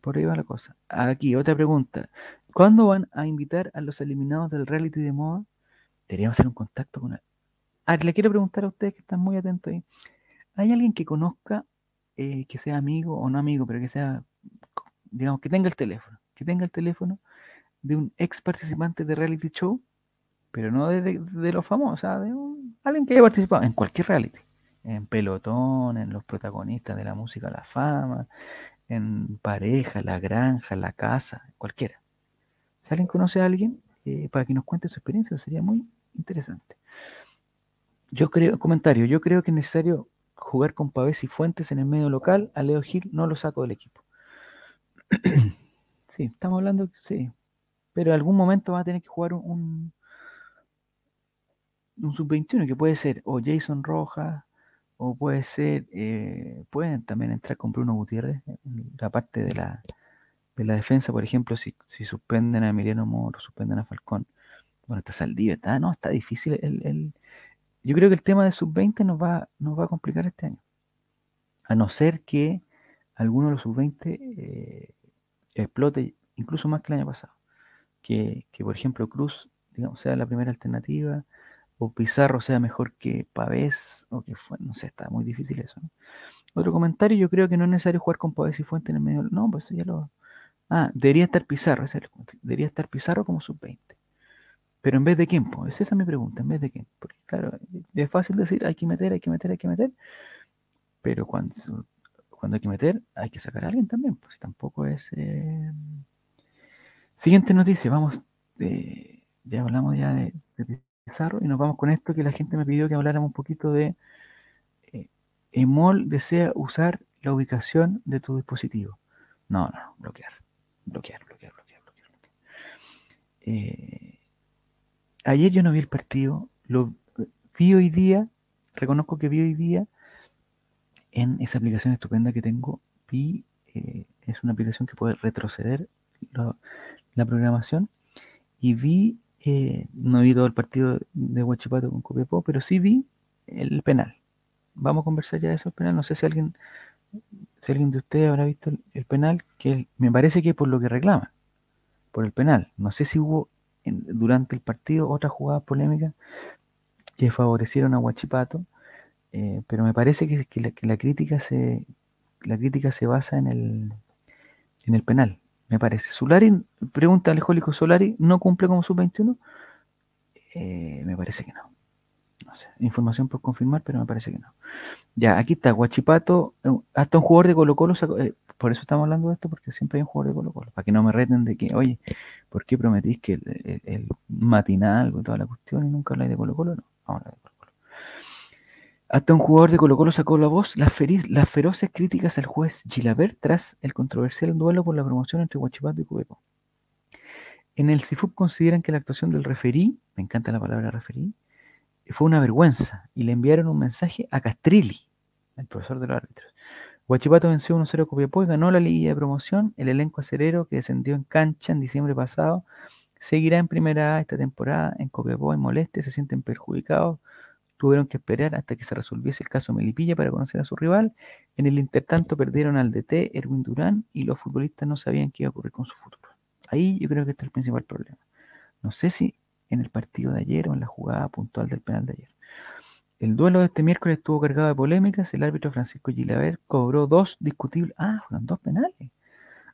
Por ahí va la cosa. Aquí, otra pregunta. ¿Cuándo van a invitar a los eliminados del reality de moda? Deberíamos hacer un contacto con él. Ah, le quiero preguntar a ustedes que están muy atentos ahí. ¿Hay alguien que conozca, eh, que sea amigo o no amigo, pero que sea, digamos, que tenga el teléfono? Que tenga el teléfono de un ex participante de reality show, pero no de, de, los famosos, de alguien que haya participado en cualquier reality, en pelotón, en los protagonistas de la música La Fama, en pareja, la granja, la casa, cualquiera. Si alguien conoce a alguien, eh, para que nos cuente su experiencia, sería muy interesante. Yo creo, comentario, yo creo que es necesario jugar con Pavés y Fuentes en el medio local, a Leo Gil no lo saco del equipo. sí, estamos hablando, sí. Pero en algún momento va a tener que jugar un, un sub-21, que puede ser o Jason Rojas, o puede ser, eh, pueden también entrar con Bruno Gutiérrez, la parte de la, de la defensa, por ejemplo, si, suspenden a Emiliano Moro, suspenden a Falcón. Bueno, está Saldivia, está, no, está difícil. El, yo creo que el tema de sub-20 nos va, nos va a complicar este año. A no ser que alguno de los sub-20 eh, explote incluso más que el año pasado. Que, que, por ejemplo, Cruz digamos, sea la primera alternativa, o Pizarro sea mejor que Pavés, o que fue, no sé, está muy difícil eso. Otro comentario, yo creo que no es necesario jugar con Pavés y Fuente en el medio. No, pues ya lo. Ah, debería estar Pizarro, debería estar Pizarro como sub-20. Pero en vez de quién, pues esa es mi pregunta, en vez de quién. Porque claro, es fácil decir hay que meter, hay que meter, hay que meter. Pero cuando, cuando hay que meter, hay que sacar a alguien también, pues tampoco es. Eh, siguiente noticia, vamos. De, ya hablamos ya de, de y nos vamos con esto que la gente me pidió que habláramos un poquito de eh, Emol desea usar la ubicación de tu dispositivo. No, no, bloquear, bloquear, bloquear, bloquear, bloquear. Eh, ayer yo no vi el partido, lo vi hoy día, reconozco que vi hoy día en esa aplicación estupenda que tengo, vi, eh, es una aplicación que puede retroceder la programación y vi eh, no vi todo el partido de Huachipato con Copiapó, pero sí vi el penal. Vamos a conversar ya de eso, el penal. No sé si alguien, si alguien de ustedes habrá visto el, penal, que me parece que es por lo que reclama, por el penal. No sé si hubo durante el partido otras jugadas polémicas que favorecieron a Huachipato, eh, pero me parece que, que, la, crítica se, la crítica se basa en el, en el penal me parece. Solari, pregunta Alejólico Solari, ¿no cumple como sub-21? Eh, me parece que no. No sé, información por confirmar, pero me parece que no. Ya, aquí está, Guachipato, eh, hasta un jugador de Colo Colo, eh, por eso estamos hablando de esto, porque siempre hay un jugador de Colo Colo, para que no me reten de que, oye, ¿por qué prometís que el, matinal y toda la cuestión y nunca habláis de Colo Colo? No, ahora de Colo hasta un jugador de Colo Colo sacó la voz las, feroces críticas al juez Gilabert tras el controversial duelo por la promoción entre Huachipato y Cubeco. En el CIFUP consideran que la actuación del referí, me encanta la palabra referí, fue una vergüenza y le enviaron un mensaje a Castrilli, el profesor de los árbitros. Huachipato venció 1-0 a Copiapó y ganó la liguilla de promoción. El elenco acerero que descendió en cancha en diciembre pasado seguirá en primera A esta temporada. En Copiapó en molestia se sienten perjudicados Tuvieron que esperar hasta que se resolviese el caso Melipilla para conocer a su rival. En el intertanto perdieron al DT, Erwin Durán, y los futbolistas no sabían qué iba a ocurrir con su futuro. Ahí yo creo que está el principal problema. No sé si en el partido de ayer o en la jugada puntual del penal de ayer. El duelo de este miércoles estuvo cargado de polémicas. El árbitro Francisco Gilaver cobró dos discutibles. Ah, fueron dos penales.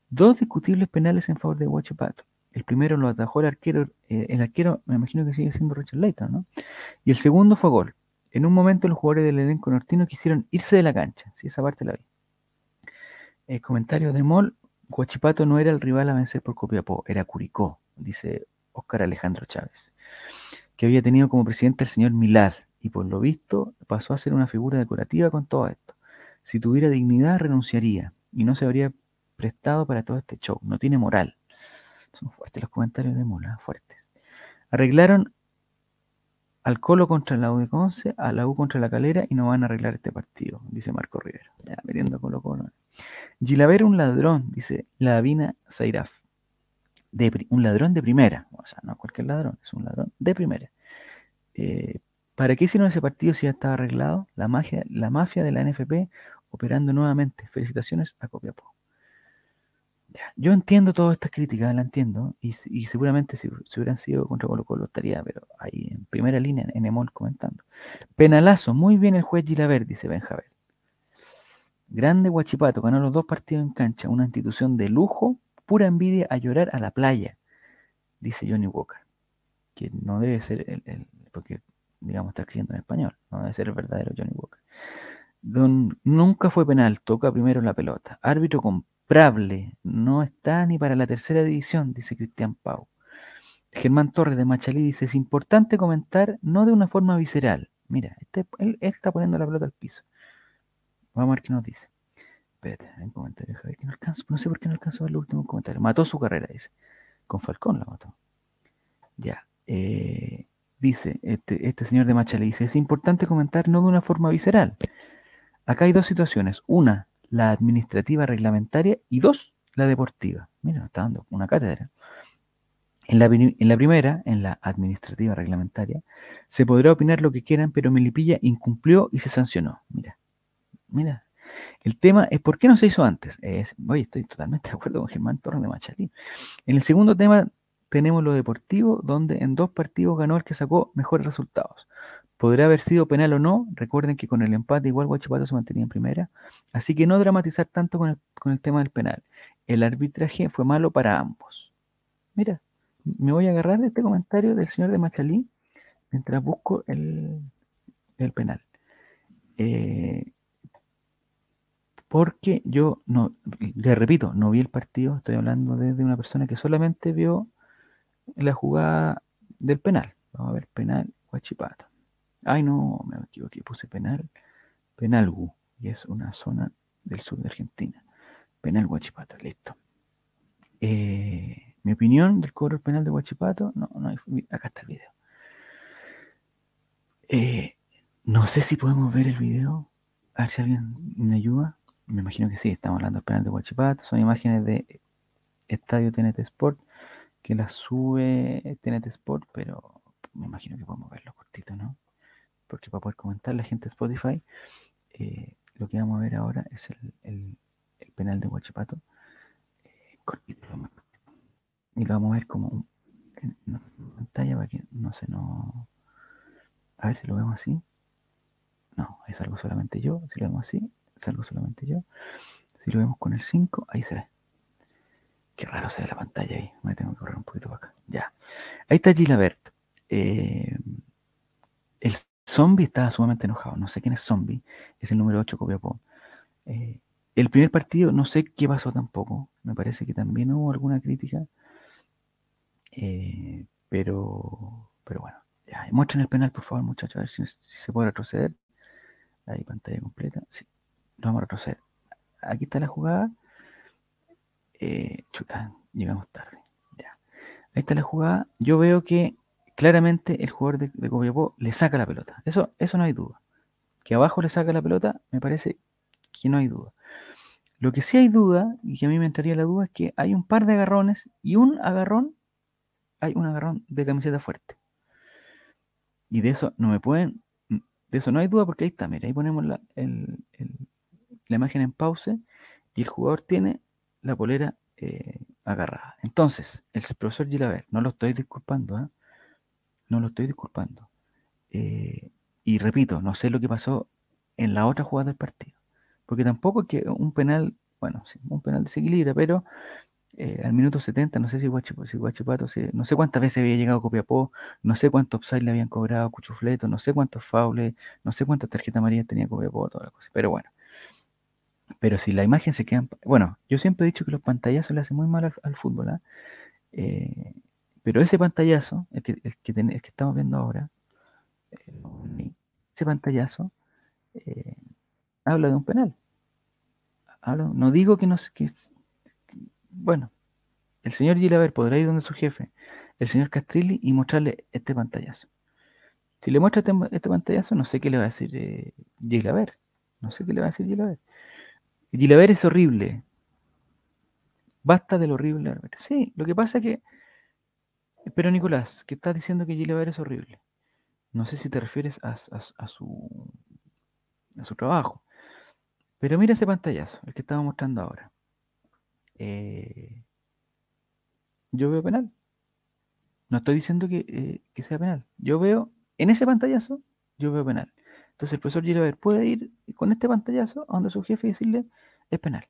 Dos discutibles penales en favor de Huachipato. El primero lo atajó el arquero, eh, el arquero me imagino que sigue siendo Richard Layton, ¿no? Y el segundo fue gol. En un momento los jugadores del elenco nortino quisieron irse de la cancha, si esa parte la vi. El comentario de Mol, Guachipato no era el rival a vencer por Copiapó, era Curicó, dice Óscar Alejandro Chávez, que había tenido como presidente al señor Milad, y por lo visto pasó a ser una figura decorativa con todo esto. Si tuviera dignidad renunciaría y no se habría prestado para todo este show, no tiene moral. Son fuertes los comentarios de Mola, fuertes. Arreglaron al Colo contra la U de Conce, a la U contra la Calera y no van a arreglar este partido, dice Marco Rivera. Ya, metiendo Colo Colo. Gilaver un ladrón, dice Lavina Zairaf. De, un ladrón de primera, o sea, no cualquier ladrón, es un ladrón de primera. Eh, ¿Para qué hicieron ese partido si ya estaba arreglado? La, magia, la mafia de la NFP operando nuevamente. Felicitaciones a Copiapó. Yo entiendo todas estas críticas, la entiendo, y, seguramente si, hubieran sido contra Colo Colo estaría, pero ahí en primera línea en Emol comentando. Penalazo, muy bien el juez Gilaver, dice Benjaver. Grande Guachipato, ganó los dos partidos en cancha, una institución de lujo, pura envidia a llorar a la playa, dice Johnny Walker, que no debe ser el, porque digamos está escribiendo en español, no debe ser el verdadero Johnny Walker. Don, nunca fue penal, toca primero la pelota. Árbitro con No está ni para la tercera división, dice Cristian Pau. Germán Torres de Machalí dice, es importante comentar no de una forma visceral. Mira, este, él, está poniendo la pelota al piso. Vamos a ver qué nos dice. Espérate, hay un comentario, Javier, que no alcanzo, no sé por qué no alcanzo a ver el último comentario. Mató su carrera, dice. Con Falcón la mató. Ya. Eh, dice, este, este señor de Machala dice, es importante comentar no de una forma visceral. Acá hay dos situaciones. Una, la administrativa reglamentaria y dos, la deportiva. Mira, está dando una cátedra. En la, en la, primera, en la administrativa reglamentaria, se podrá opinar lo que quieran, pero Melipilla incumplió y se sancionó. Mira, mira. El tema es por qué no se hizo antes. Es, oye, estoy totalmente de acuerdo con Germán Torres de Machalí. En el segundo tema tenemos lo deportivo, donde en dos partidos ganó el que sacó mejores resultados. Podrá haber sido penal o no, recuerden que con el empate igual Guachipato se mantenía en primera, así que no dramatizar tanto con el, tema del penal. El arbitraje fue malo para ambos. Mira, me voy a agarrar de este comentario del señor de Machalí mientras busco el, el penal. Eh, porque yo no, le repito, no vi el partido, estoy hablando desde una persona que solamente vio la jugada del penal. Vamos a ver, penal, Huachipato. Ay, no, me equivoqué, puse penal, penalgu, y es una zona del sur de Argentina. Penal Huachipato, listo. Eh, mi opinión del cobro penal de Huachipato, no, no, acá está el video. Eh, no sé si podemos ver el video, a ver si alguien me ayuda. Me imagino que sí, estamos hablando del penal de Huachipato, son imágenes de Estadio TNT Sport que la sube TNT Sport, pero me imagino que podemos verlo cortito, ¿no? Porque para poder comentar la gente de Spotify, eh, lo que vamos a ver ahora es el, penal de Huachipato, eh, y lo vamos a ver como pantalla para que no se nos... A ver si lo vemos así. No, es algo solamente yo. Si lo vemos así, es algo solamente yo. Si lo vemos con el 5, ahí se ve. Qué raro se ve la pantalla ahí. Me tengo que correr un poquito para acá. Ya. Ahí está Gilabert. Eh, el zombie estaba sumamente enojado. No sé quién es zombie. Es el número 8 Copiapó. Eh, el primer partido, no sé qué pasó tampoco. Me parece que también hubo alguna crítica. Eh, pero, pero bueno. Ya, muestren el penal, por favor, muchachos. A ver si, se puede retroceder. Ahí, pantalla completa. Sí. Vamos a retroceder. Aquí está la jugada. Eh, llegamos tarde. Ya. Ahí está la jugada. Yo veo que claramente el jugador de, de Copiapó le saca la pelota. Eso, eso no hay duda. Que abajo le saca la pelota, me parece que no hay duda. Lo que sí hay duda, y que a mí me entraría la duda, es que hay un par de agarrones y un agarrón, hay un agarrón de camiseta fuerte. Y de eso no me pueden, de eso no hay duda porque ahí está, mira, ahí ponemos la, la imagen en pause y el jugador tiene la polera eh, agarrada. Entonces, el profesor Gilaver, no lo estoy disculpando, ¿eh? No lo estoy disculpando. Eh, y repito, no sé lo que pasó en la otra jugada del partido. Porque tampoco es que un penal, bueno, sí, un penal desequilibra, pero al minuto 70, no sé si Guachipato, si no sé cuántas veces había llegado Copiapó, no sé cuántos upside le habían cobrado Cuchufleto, no sé cuántos faules, no sé cuántas tarjetas amarillas tenía Copiapó, todas las cosas. Pero bueno, pero si la imagen se queda... Bueno, yo siempre he dicho que los pantallazos le hacen muy mal al, fútbol, ¿ah? eh, pero ese pantallazo, el que, el que, que estamos viendo ahora, eh, ese pantallazo eh, habla de un penal. no digo que no que, bueno, el señor Gilaver podrá ir donde su jefe, el señor Castrilli, y mostrarle este pantallazo. Si le muestra este, este pantallazo, no sé qué le va a decir eh, Gilaver. No sé qué le va a decir Gilaver. Gilaver es horrible. Basta del horrible. Sí, lo que pasa es que. Pero Nicolás, que estás diciendo que Gilaver es horrible. No sé si te refieres a, su, a su trabajo. Pero mira ese pantallazo, el que estaba mostrando ahora. Eh, yo veo penal. No estoy diciendo que, eh, que, sea penal. Yo veo, en ese pantallazo, yo veo penal. Entonces el profesor Gilaver puede ir con este pantallazo a donde su jefe y decirle, es penal.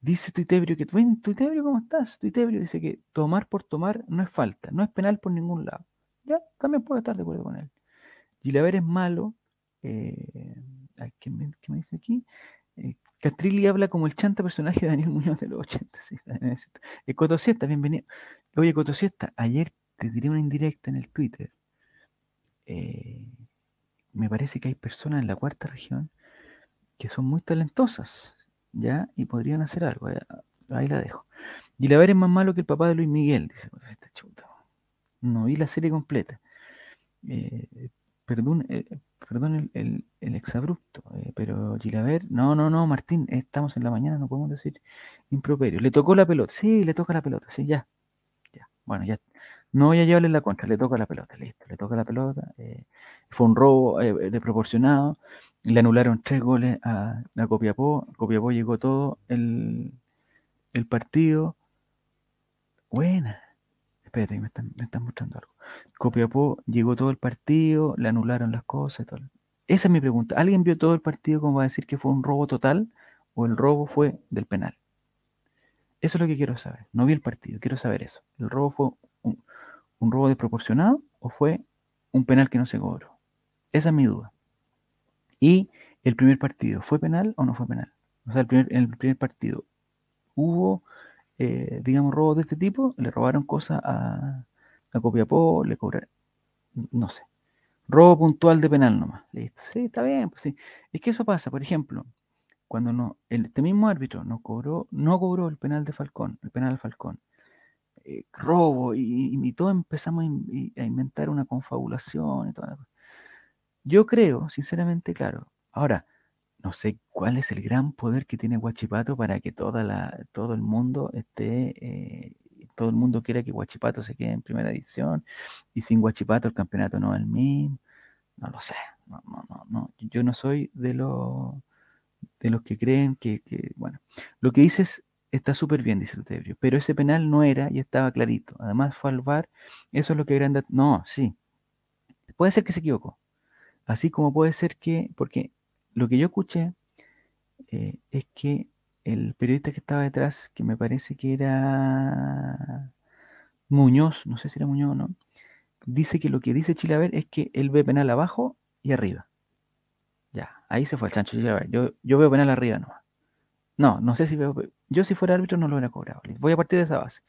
Dice Tuitebrio que, ven, Tuitebrio, ¿cómo estás? Tuitebrio dice que tomar por tomar no es falta, no es penal por ningún lado. Ya, también puedo estar de acuerdo con él. Gilaver es malo. Eh, ¿qué, me, dice aquí? Eh, Castrilli habla como el chanta personaje de Daniel Muñoz de los 80. Sí, eh, Cotosiesta, bienvenido. Oye, Cotosiesta, ayer te tiré una indirecta en el Twitter. Eh, me parece que hay personas en la cuarta región que son muy talentosas, ¿ya? Y podrían hacer algo. Ahí la dejo. Gilaver es más malo que el papá de Luis Miguel, dice esta chuta. No vi la serie completa. Eh, perdón, eh, perdón el, el, exabrupto, eh, pero Gilaver, no, no, no, Martín, estamos en la mañana, no podemos decir improperio. Le tocó la pelota, sí, le toca la pelota, sí, ya. ya. Bueno, ya. No voy a llevarle la contra, le toca la pelota, listo, le toca la pelota. fue un robo desproporcionado. Le anularon tres goles a, a Copiapó. Copiapó llegó todo el, el partido. Buena. Espérate, me están, me están mostrando algo. Copiapó llegó todo el partido, le anularon las cosas todo. Esa es mi pregunta. ¿Alguien vio todo el partido como va a decir que fue un robo total o el robo fue del penal? Eso es lo que quiero saber. No vi el partido, quiero saber eso. ¿El robo fue un, robo desproporcionado o fue un penal que no se cobró? Esa es mi duda. Y el primer partido, ¿fue penal o no fue penal? O sea, el primer, el primer partido, ¿hubo eh, digamos, robos de este tipo, le robaron cosas a, a Copiapó, le cobraron, no sé. Robo puntual de penal nomás. Listo. Sí, está bien. Pues sí. Es que eso pasa, por ejemplo, cuando no, este mismo árbitro no cobró, no cobró el penal de Falcón, el penal de Falcón. Eh, robo y, y, todos empezamos a, inventar una confabulación y toda Yo creo, sinceramente, claro. Ahora, no sé cuál es el gran poder que tiene Guachipato para que toda la, todo el mundo esté, eh, todo el mundo quiera que Guachipato se quede en primera edición y sin Guachipato el campeonato no es el mismo. No lo sé, no, no, no, no. Yo no soy de los de los que creen que, bueno, lo que dices está súper bien, dice Tutebrio, pero ese penal no era y estaba clarito. Además fue al VAR, eso es lo que grande. No, sí. Puede ser que se equivocó. Así como puede ser que, porque lo que yo escuché eh, es que el periodista que estaba detrás, que me parece que era Muñoz, no sé si era Muñoz o no, dice que lo que dice Chilaver es que él ve penal abajo y arriba. Ya, ahí se fue el chancho Chilaver. Yo, yo veo penal arriba nomás. No, no sé si veo. Yo si fuera árbitro no lo hubiera cobrado. Voy a partir de esa base.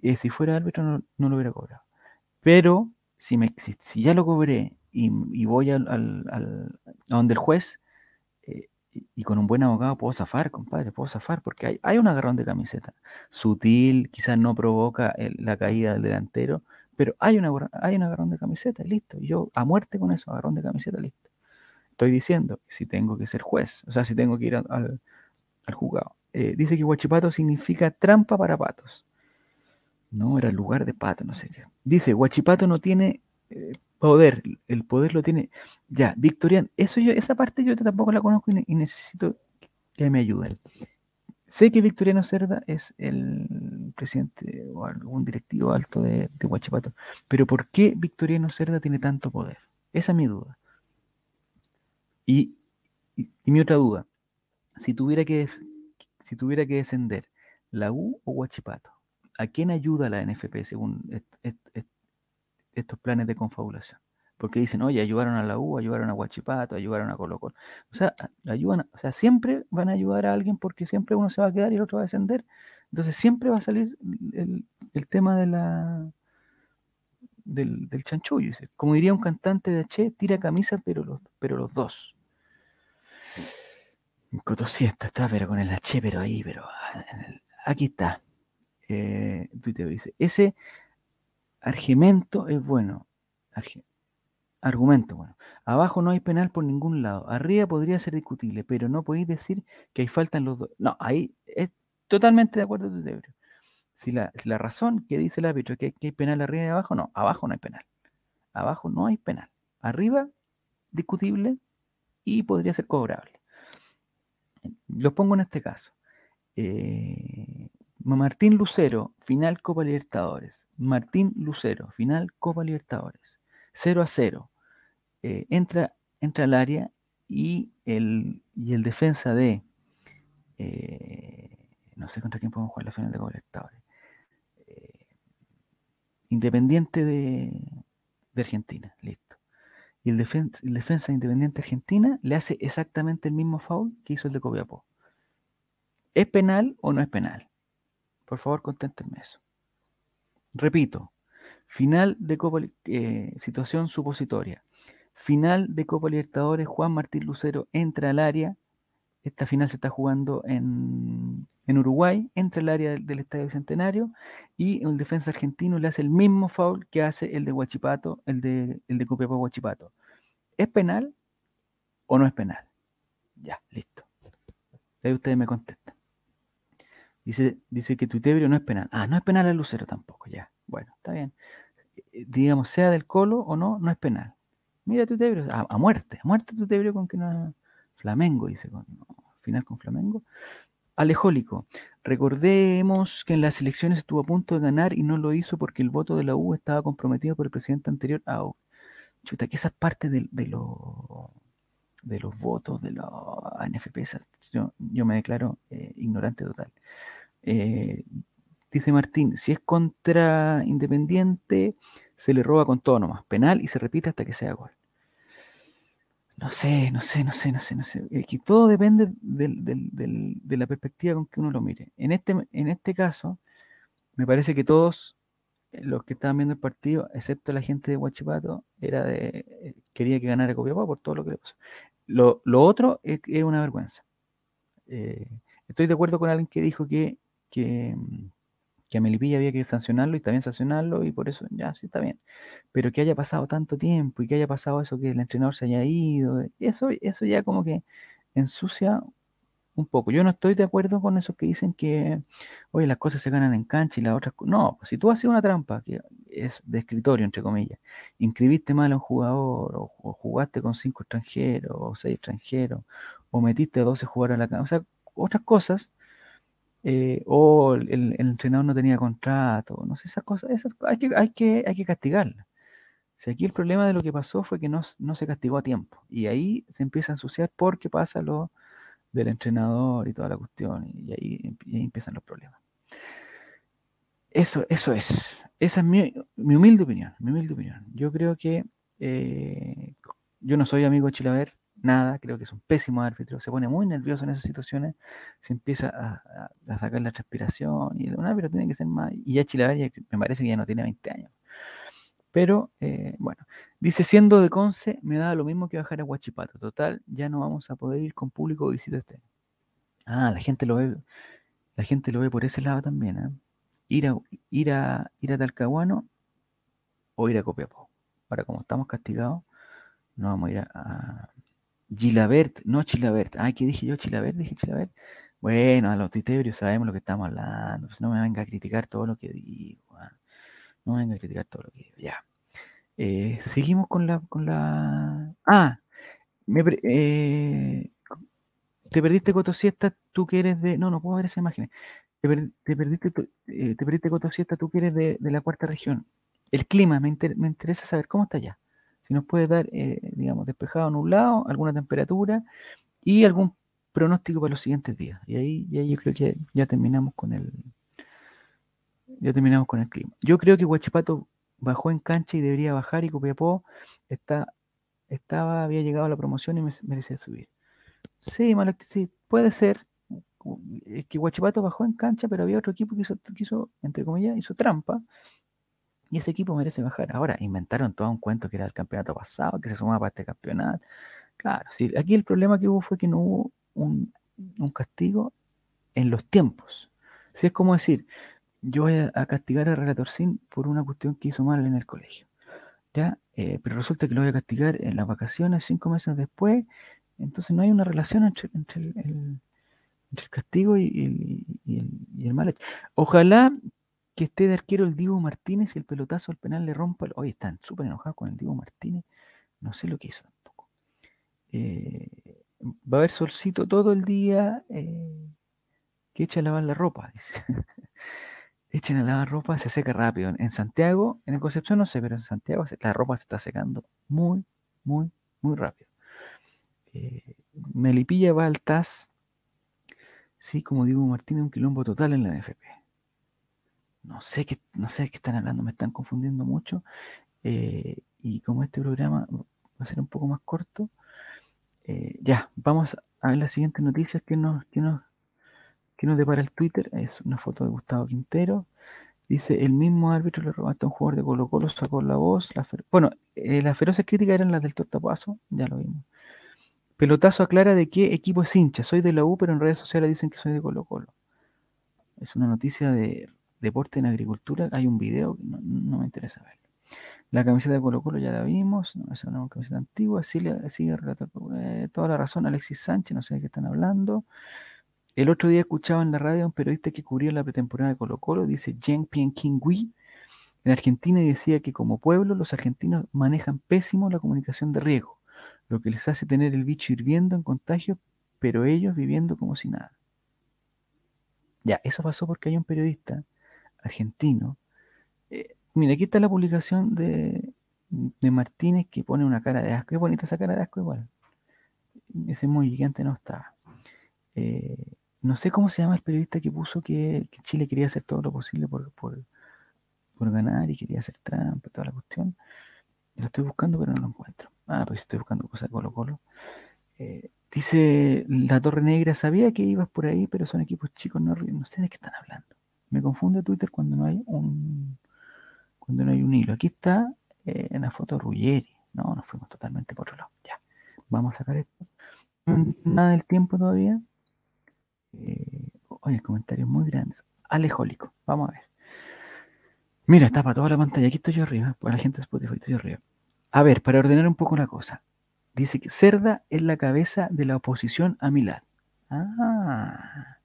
Y si fuera árbitro no, lo hubiera cobrado. Pero si, me, ya lo cobré y, voy al, a donde el juez eh, y, con un buen abogado puedo zafar, compadre, puedo zafar, porque hay, hay un agarrón de camiseta. Sutil, quizás no provoca la caída del delantero, pero hay, hay un agarrón de camiseta, listo. Y yo a muerte con eso, agarrón de camiseta, listo. Estoy diciendo, si tengo que ser juez, o sea, si tengo que ir al, al juzgado. Eh, dice que Huachipato significa trampa para patos. No, era lugar de pato, no sé qué. Dice, Huachipato no tiene eh, poder, el poder lo tiene. Ya, Victorian, eso yo, esa parte yo tampoco la conozco y, necesito que me ayuden. Sé que Victoriano Cerda es el presidente o algún directivo alto de, de Huachipato, pero ¿por qué Victoriano Cerda tiene tanto poder? Esa es mi duda. Y, mi otra duda, si tuviera que, si tuviera que descender, ¿la U o Huachipato? ¿A quién ayuda la NFP según estos planes de confabulación. Porque dicen, oye, ayudaron a la U, ayudaron a Huachipato, ayudaron a Colo Colo. O sea, ayudan, o sea, siempre van a ayudar a alguien porque siempre uno se va a quedar y el otro va a descender. Entonces siempre va a salir el, tema de la del, del chanchullo. Como diría un cantante de H, tira camisa, pero los, pero los dos. Cotosiesta está, pero con el H, pero ahí, pero ah, aquí está. Eh, Twitter dice, ese Argimento es bueno. argumento bueno. Abajo no hay penal por ningún lado. Arriba podría ser discutible, pero no podéis decir que hay falta en los dos. No, ahí es totalmente de acuerdo Si la, si la razón que dice el árbitro es que, hay penal arriba y abajo, no, abajo no hay penal. Abajo no hay penal. Arriba, discutible y podría ser cobrable. Los pongo en este caso. Eh, Martín Lucero, final Copa Libertadores. Martín Lucero, final Copa Libertadores. 0 a 0. Eh, entra, entra al área y el, y el defensa de. Eh, no sé contra quién podemos jugar la final de Copa Libertadores. Independiente de, Argentina, listo. Y el, el defensa de Independiente Argentina le hace exactamente el mismo foul que hizo el de Copiapó. ¿Es penal o no es penal? Por favor, conténtenme eso. Repito, final de Copa, eh, situación supositoria. Final de Copa Libertadores, Juan Martín Lucero entra al área. Esta final se está jugando en, Uruguay, entra al área del, Estadio Bicentenario y el defensa argentino le hace el mismo foul que hace el de Huachipato, el de, el de Copiapó Huachipato. ¿Es penal o no es penal? Ya, listo. Ahí ustedes me contestan. Dice, dice que Tuitebrio no es penal. Ah, no es penal el Lucero tampoco, ya. Bueno, está bien. Eh, digamos, sea del Colo o no, no es penal. Mira Tuitebrio, a, a muerte, a muerte Tuitebrio con que no. Flamengo, dice, con, final con Flamengo. Alejólico. Recordemos que en las elecciones estuvo a punto de ganar y no lo hizo porque el voto de la U estaba comprometido por el presidente anterior. Ah, chuta, que esa parte de, de, los votos de los ANFP, yo, yo me declaro eh, ignorante total. Eh, dice Martín, si es contra Independiente, se le roba con todo nomás, penal y se repite hasta que sea gol. No sé, no sé, no sé, no sé, no sé. Es que todo depende de la perspectiva con que uno lo mire. En este, en este caso, me parece que todos los que estaban viendo el partido, excepto la gente de Huachipato, era de, eh, quería que ganara Copiapó por todo lo que le pasó. Lo, otro es, una vergüenza. Eh, estoy de acuerdo con alguien que dijo que, que, que, a Melipilla había que sancionarlo y también sancionarlo y por eso ya, sí está bien. Pero que haya pasado tanto tiempo y que haya pasado eso que el entrenador se haya ido, eso, eso ya como que ensucia un poco. Yo no estoy de acuerdo con esos que dicen que, oye, las cosas se ganan en cancha y las otras... No, pues si tú haces una trampa, que es de escritorio, entre comillas, inscribiste mal a un jugador, o, jugaste con cinco extranjeros, o seis extranjeros, o metiste a 12 jugadores a la cancha, o sea, otras cosas, eh, o el, entrenador no tenía contrato, no sé, esas cosas, esas, hay, que, hay, que, hay que. Si aquí el problema de lo que pasó fue que no, se castigó a tiempo, y ahí se empieza a ensuciar porque pasa lo del entrenador y toda la cuestión, y ahí, empiezan los problemas. Eso, eso es. Esa es mi, humilde opinión. Mi humilde opinión. Yo creo que eh, yo no soy amigo de Chilaver, nada, creo que es un pésimo árbitro, se pone muy nervioso en esas situaciones, se empieza a, sacar la transpiración y un árbitro tiene que ser más. Y ya Chilaver me parece que ya no tiene 20 años. Pero eh, bueno, dice, siendo de Conce, me da lo mismo que bajar a Huachipato. Total, ya no vamos a poder ir con público o visita este. Ah, la gente lo ve, la gente lo ve por ese lado también. ¿eh? Ir, a, ir, a, ir a Talcahuano o ir a Copiapó. Ahora, como estamos castigados, no vamos a ir a, Gilabert, no Chilabert. Ay, ¿qué dije yo? Chilabert, dije Chilabert. Bueno, a los tuitebrios sabemos lo que estamos hablando. Pues no me venga a criticar todo lo que digo. No venga a criticar todo lo que digo. Ya. Eh, seguimos con la, con la. Ah, eh, te perdiste Cotosiesta, tú que eres de. No, no puedo ver esa imagen. Te, perdiste, eh, te perdiste Cotosiesta, tú que eres de, la cuarta región. El clima, me, interesa saber cómo está allá. Si nos puede dar, digamos, despejado, nublado, alguna temperatura y algún pronóstico para los siguientes días. Y ahí, y yo creo que ya terminamos con el, ya terminamos con el clima. Yo creo que Huachipato bajó en cancha y debería bajar y Copiapó está, estaba, había llegado a la promoción y merecía subir. Sí, sí, puede ser. Es que Huachipato bajó en cancha, pero había otro equipo que hizo, que hizo, entre comillas, hizo trampa. Y ese equipo merece bajar. Ahora, inventaron todo un cuento que era el campeonato pasado, que se sumaba para este campeonato. Claro, sí, aquí el problema que hubo fue que no hubo un, un castigo en los tiempos. Si es como decir, yo voy a, castigar a Relator Sin por una cuestión que hizo mal en el colegio. ¿ya? Eh, pero resulta que lo voy a castigar en las vacaciones cinco meses después. Entonces no hay una relación entre, el, castigo y, el, mal hecho. Ojalá que esté de arquero el Diego Martínez y el pelotazo al penal le rompa. Hoy están súper enojados con el Diego Martínez. No sé lo que hizo tampoco. Eh, va a haber solcito todo el día eh, que echa a lavar la ropa, echen a lavar ropa, se seca rápido. En Santiago, en Concepción no sé, pero en Santiago la ropa se está secando muy, muy, muy rápido. Eh, Melipilla va al sí, como digo Martín, un quilombo total en la NFP. No sé qué, no sé qué están hablando, me están confundiendo mucho. Eh, y como este programa va a ser un poco más corto, eh, ya, vamos a ver las siguientes noticias que nos, que nos que nos depara el Twitter es una foto de Gustavo Quintero. Dice, el mismo árbitro le robaste a un jugador de Colo Colo, sacó la voz. bueno, eh, las feroces críticas eran las del tortapaso, ya lo vimos. Pelotazo aclara de qué equipo es hincha. Soy de la U, pero en redes sociales dicen que soy de Colo Colo. Es una noticia de deporte en agricultura. Hay un video que no, me interesa verlo. La camiseta de Colo Colo ya la vimos. No, es una camiseta antigua. Sigue, sigue eh, toda la razón Alexis Sánchez. No sé de qué están hablando. El otro día escuchaba en la radio a un periodista que cubría la pretemporada de Colo Colo. Dice Jen Pien King en Argentina y decía que como pueblo los argentinos manejan pésimo la comunicación de riesgo, lo que les hace tener el bicho hirviendo en contagio, pero ellos viviendo como si nada. Ya, eso pasó porque hay un periodista argentino. Eh, mira, aquí está la publicación de, Martínez que pone una cara de asco. Es bonita esa cara de asco igual. Ese muy gigante no está. Eh, no sé cómo se llama el periodista que puso que, Chile quería hacer todo lo posible por, por, por ganar y quería hacer trampa, toda la cuestión. Lo estoy buscando, pero no lo encuentro. Ah, pues estoy buscando cosas de Colo Colo. Eh, dice la Torre Negra, sabía que ibas por ahí, pero son equipos chicos, no, no sé de qué están hablando. Me confunde Twitter cuando no hay un cuando no hay un hilo. Aquí está eh, en la foto Ruggeri. No, nos fuimos totalmente por otro lado. Ya. Vamos a sacar esto. Nada del tiempo todavía. Eh, oye, comentarios muy grandes. Alejólico. Vamos a ver. Mira, está para toda la pantalla. Aquí estoy yo arriba. Para la gente de Spotify estoy yo arriba. A ver, para ordenar un poco la cosa. Dice que Cerda es la cabeza de la oposición a Milad. Ah,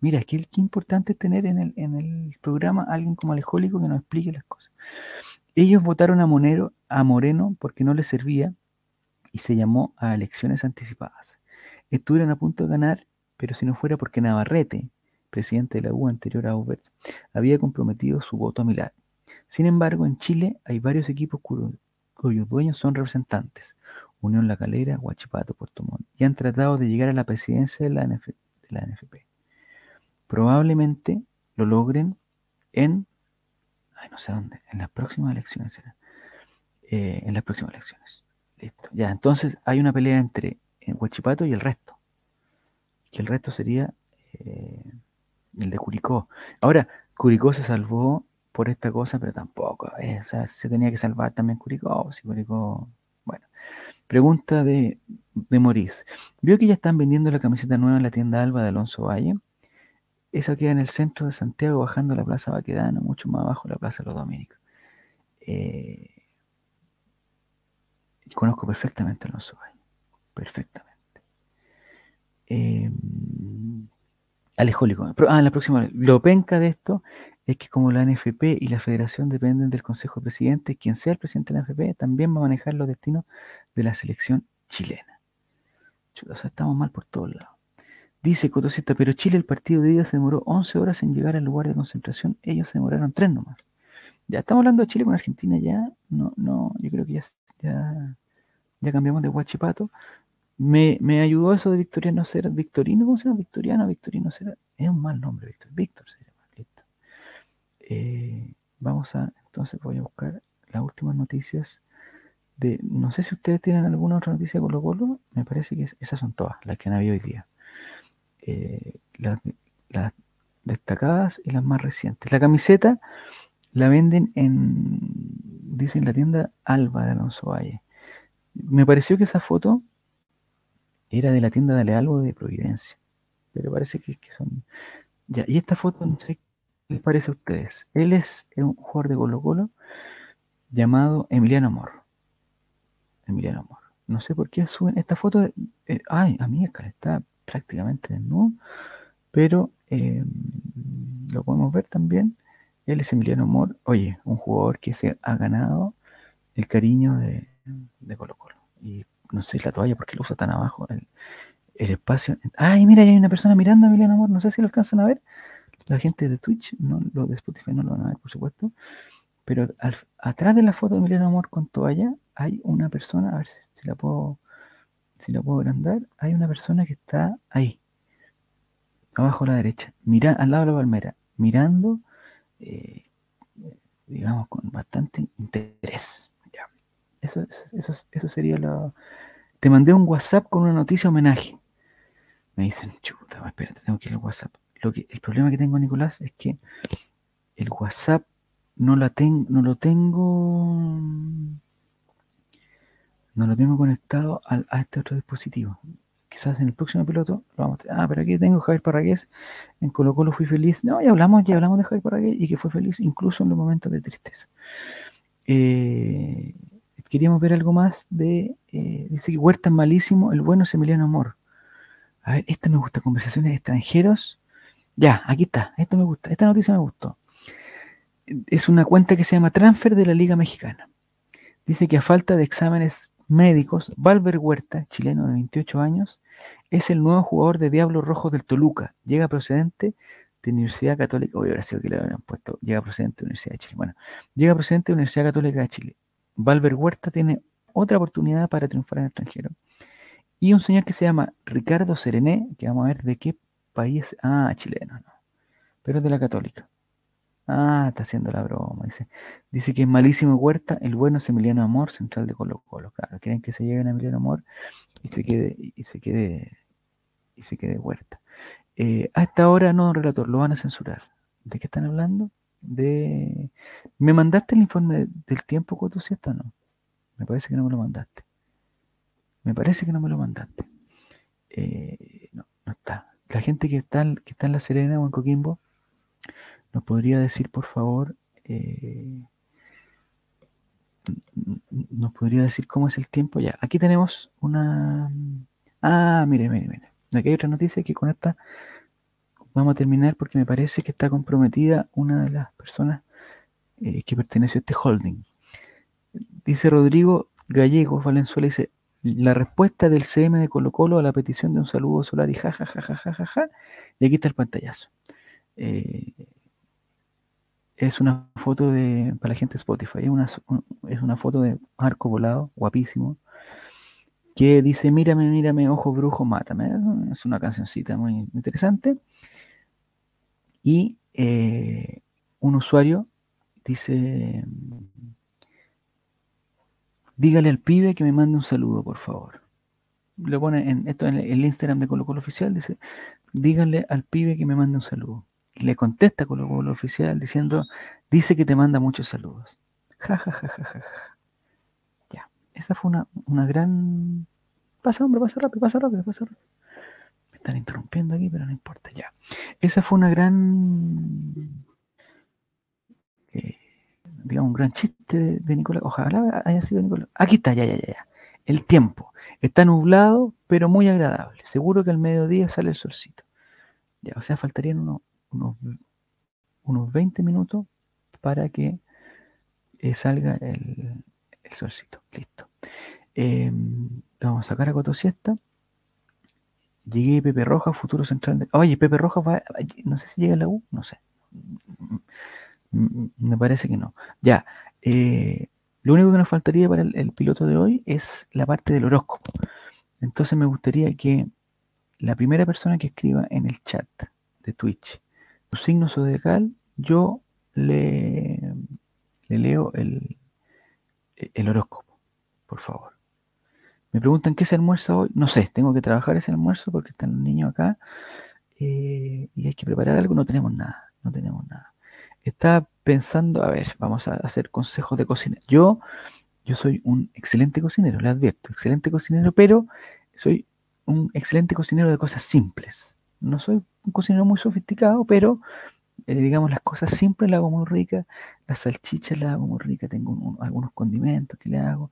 mira, qué importante tener en el, en el programa alguien como Alejólico que nos explique las cosas. Ellos votaron a, Monero, a Moreno porque no les servía y se llamó a elecciones anticipadas. Estuvieron a punto de ganar, pero si no fuera porque Navarrete, presidente de la U anterior a Aubert, había comprometido su voto a Milad. Sin embargo, en Chile hay varios equipos cuyos dueños son representantes, Unión La Calera, Huachipato, Puerto Montt, y han tratado de llegar a la presidencia de la, NFP. Probablemente lo logren en, ay, no sé dónde, en las próximas elecciones eh, en las próximas elecciones. Listo. Ya, entonces hay una pelea entre Huachipato y el resto. Que el resto sería eh, el de Curicó. Ahora, Curicó se salvó por esta cosa, pero tampoco. Eh, se tenía que salvar también Curicó. Si Curicó. Bueno. Pregunta de, de Maurice. ¿Vio que ya están vendiendo la camiseta nueva en la tienda Alba de Alonso Valle? Esa queda en el centro de Santiago, bajando la Plaza Baquedano, mucho más abajo la Plaza de los Dominicos. Eh, conozco perfectamente Alonso Valle. Perfectamente. Eh, Alejólico. Ah, la próxima. Lo penca de esto es que como la NFP y la federación dependen del Consejo de Presidentes, quien sea el presidente de la NFP también va a manejar los destinos de la selección chilena. o sea, estamos mal por todos lados. Dice Cotosita, pero Chile, el partido de ida se demoró 11 horas en llegar al lugar de concentración. Ellos se demoraron 3 nomás. Ya estamos hablando de Chile con Argentina ya. No, no, yo creo que ya, ya, cambiamos de Huachipato. Me, me, ayudó eso de Victoriano ser Victorino, ¿cómo se llama? Victoriano, Victorino ser Es un mal nombre, Víctor. Víctor sería listo. Eh, vamos a, entonces voy a buscar las últimas noticias de, no sé si ustedes tienen alguna otra noticia con Colo Colo, me parece que esas son todas las que han habido hoy día. Eh, las, destacadas y las más recientes. La camiseta la venden en, dicen la tienda Alba de Alonso Valle. Me pareció que esa foto era de la tienda de Algo de Providencia. Pero parece que, son. Ya, y esta foto, no sé qué les parece a ustedes. Él es un jugador de Colo Colo llamado Emiliano Amor. Emiliano Amor. No sé por qué suben esta foto. Eh, ay, amiga, está prácticamente desnudo. Pero em, lo podemos ver también. Él es Emiliano Amor. Oye, un jugador que se ha ganado el cariño de, de Colo Colo. Y no sé, la toalla, porque lo usa tan abajo? El, espacio. Ay, mira, hay una persona mirando a Emiliano Amor, no sé si lo alcanzan a ver. La gente de Twitch, no, lo de Spotify no lo van a ver, por supuesto. Pero atrás de la foto de Emiliano Amor con toalla hay una persona, a ver si, la puedo si la puedo agrandar, hay una persona que está ahí, abajo a la derecha, mira, al lado de la palmera, mirando, eh, digamos, con bastante interés. Eso, sería lo... Te mandé un WhatsApp con una noticia homenaje. Me dicen, chuta, espérate, tengo que ir al WhatsApp. Lo que, el problema que tengo, Nicolás, es que el WhatsApp no, la no lo tengo No lo tengo conectado al, a este otro dispositivo. Quizás en el próximo piloto lo vamos a... Ah, pero aquí tengo Javier Parragués. En Colo Colo fui feliz. No, ya hablamos, ya hablamos de Javier Parragués y que fue feliz incluso en los momentos de tristeza. Eh, queríamos ver algo más de... Eh, dice que Huerta es malísimo, el bueno es Emiliano Amor. A ver, esta me gusta, conversaciones de extranjeros. Ya, aquí está, esto me gusta, esta noticia me gustó. Es una cuenta que se llama Transfer de la Liga Mexicana. Dice que a falta de exámenes médicos, Valver Huerta, chileno de 28 años, es el nuevo jugador de Diablo Rojo del Toluca. Llega procedente de Universidad Católica, hoy ahora que le habían puesto, llega procedente de Universidad de Chile. Bueno, llega procedente de Universidad Católica de Chile. Valver Huerta tiene otra oportunidad para triunfar en el extranjero. Y un señor que se llama Ricardo Serené, que vamos a ver de qué país. Ah, chileno, no. Pero es de la Católica. Ah, está haciendo la broma. Dice, dice que es malísimo Huerta, el bueno es Emiliano Amor, central de Colo Colo. Claro, quieren que se lleguen a Emiliano Amor y se quede, y se quede, y se quede Huerta. Eh, hasta ahora no, relator, lo van a censurar. ¿De qué están hablando? De. ¿Me mandaste el informe del tiempo, Coto, cierto o no? Me parece que no me lo mandaste. Me parece que no me lo mandaste. Eh, no, no está. La gente que que está en La Serena o en Coquimbo, ¿Nos podría decir, por favor, eh, nos podría decir cómo es el tiempo? Ya, aquí tenemos una... Ah, mire, mire, mire. Aquí hay otra noticia que con esta vamos a terminar porque me parece que está comprometida una de las personas eh, que pertenece a este holding. Dice Rodrigo Gallegos Valenzuela, dice, la respuesta del CM de Colo Colo a la petición de un saludo solar y ja, ja, ja, ja, ja, ja, ja. Y aquí está el pantallazo. Eh, es una foto de, para la gente de Spotify, es una, es una foto de arco volado, guapísimo, que dice, mírame, mírame, ojo brujo, mátame. Es una cancioncita muy interesante. Y eh, un usuario dice, dígale al pibe que me mande un saludo, por favor. Lo pone en esto en el Instagram de Colo Colo Oficial, dice, dígale al pibe que me mande un saludo le contesta con lo oficial diciendo, dice que te manda muchos saludos. Ja, ja, ja, ja, ja. Ya, esa fue una, una gran... Pasa, hombre, pasa rápido, pasa rápido, pasa rápido. Me están interrumpiendo aquí, pero no importa, ya. Esa fue una gran... Eh, digamos, un gran chiste de, de, Nicolás. Ojalá haya sido Nicolás. Aquí está, ya, ya, ya, ya. El tiempo. Está nublado, pero muy agradable. Seguro que al mediodía sale el solcito. Ya, o sea, faltarían unos unos, unos 20 minutos para que eh, salga el, el, solcito. Listo. Eh, vamos a sacar a Coto Siesta. Llegué Pepe Roja, futuro central. De... Oye, Pepe Roja va. No sé si llega a la U, no sé. Me parece que no. Ya. Eh, lo único que nos faltaría para el, piloto de hoy es la parte del horóscopo. Entonces me gustaría que la primera persona que escriba en el chat de Twitch su signo zodiacal, yo le, le leo el, el horóscopo, por favor. Me preguntan qué se almuerza hoy. No sé, tengo que trabajar ese almuerzo porque están los niños acá eh, y hay que preparar algo. No tenemos nada, no tenemos nada. Estaba pensando, a ver, vamos a hacer consejos de cocina. Yo, yo soy un excelente cocinero, le advierto, excelente cocinero, pero soy un excelente cocinero de cosas simples. No soy un cocinero muy sofisticado, pero eh, digamos las cosas simples las hago muy ricas, las salchichas las hago muy ricas, tengo un, algunos condimentos que le hago,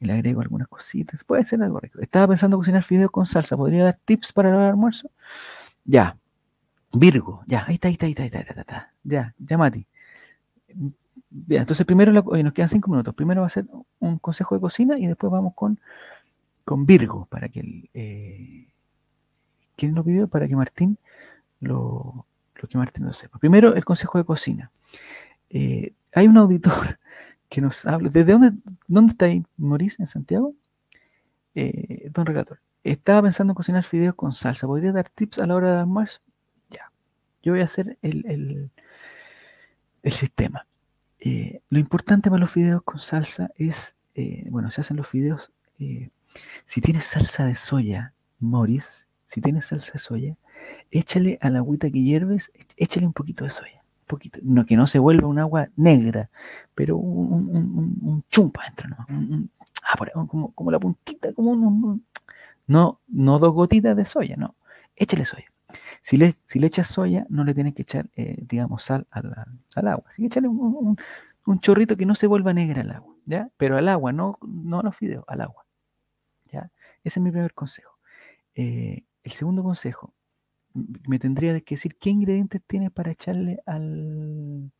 y le agrego algunas cositas, puede ser algo rico. Estaba pensando cocinar fideos con salsa, ¿podría dar tips para el almuerzo? Ya, Virgo, ya, ahí está, ahí está, ahí está, ahí está, ahí está, ya, ya Mati. Ya, entonces primero, la, nos quedan cinco minutos, primero va a ser un consejo de cocina y después vamos con, con Virgo, para que eh, ¿quién lo pidió? Para que Martín lo, que Martín no sepa. Primero, el consejo de cocina. Eh, hay un auditor que nos habla. ¿Desde dónde, dónde está ahí, Maurice, en Santiago? Eh, don Relator. Estaba pensando en cocinar fideos con salsa. ¿Podría dar tips a la hora de almuerzo? Ya. Yo voy a hacer el, el, sistema. Eh, lo importante para los fideos con salsa es, bueno, se hacen los fideos. Si tienes salsa de soya, Morris, si tienes salsa de soya, échale a la agüita que hierves, échale un poquito de soya. Un poquito, no, que no se vuelva un agua negra, pero un, un, un chumpa dentro, ¿no? Un, como, como la puntita, como un, no, no dos gotitas de soya, no. Échale soya. Si le, si le echas soya, no le tienes que echar, eh, digamos, sal al agua. Así que échale un, chorrito que no se vuelva negra el agua, ¿ya? Pero al agua, no, no a los fideos, al agua. ¿ya? Ese es mi primer consejo. Eh, el segundo consejo, me tendría que decir qué ingredientes tiene para echarle al...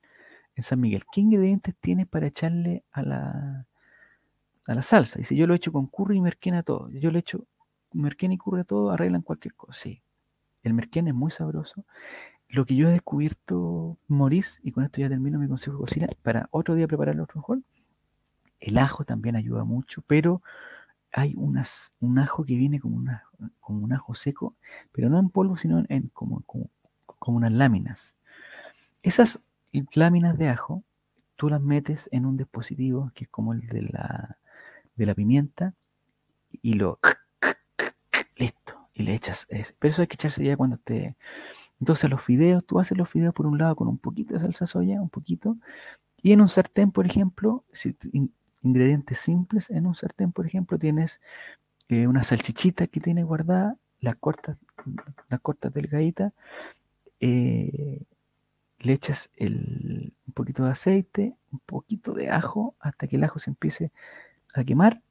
En San Miguel, ¿qué ingredientes tiene para echarle a la, a la salsa? Dice, yo lo he hecho con curry y merquena todo. Yo lo he hecho merquén y curry todo, arreglan cualquier cosa. Sí, el merquén es muy sabroso. Lo que yo he descubierto, Maurice, y con esto ya termino mi consejo de cocina, para otro día prepararlo otro mejor, el ajo también ayuda mucho, pero hay unas, un ajo que viene como, una, como un ajo seco, pero no en polvo, sino en, como, como, unas láminas. Esas láminas de ajo, tú las metes en un dispositivo que es como el de la, de la pimienta y lo listo, y le echas, pero eso hay que echarse ya cuando esté. Entonces los fideos, tú haces los fideos por un lado con un poquito de salsa soya, un poquito, y en un sartén, por ejemplo, si, ingredientes simples, en un sartén, por ejemplo, tienes eh, una salchichita que tienes guardada, las cortas, las cortas delgaditas, eh, le echas el, un poquito de aceite, un poquito de ajo, hasta que el ajo se empiece a quemar,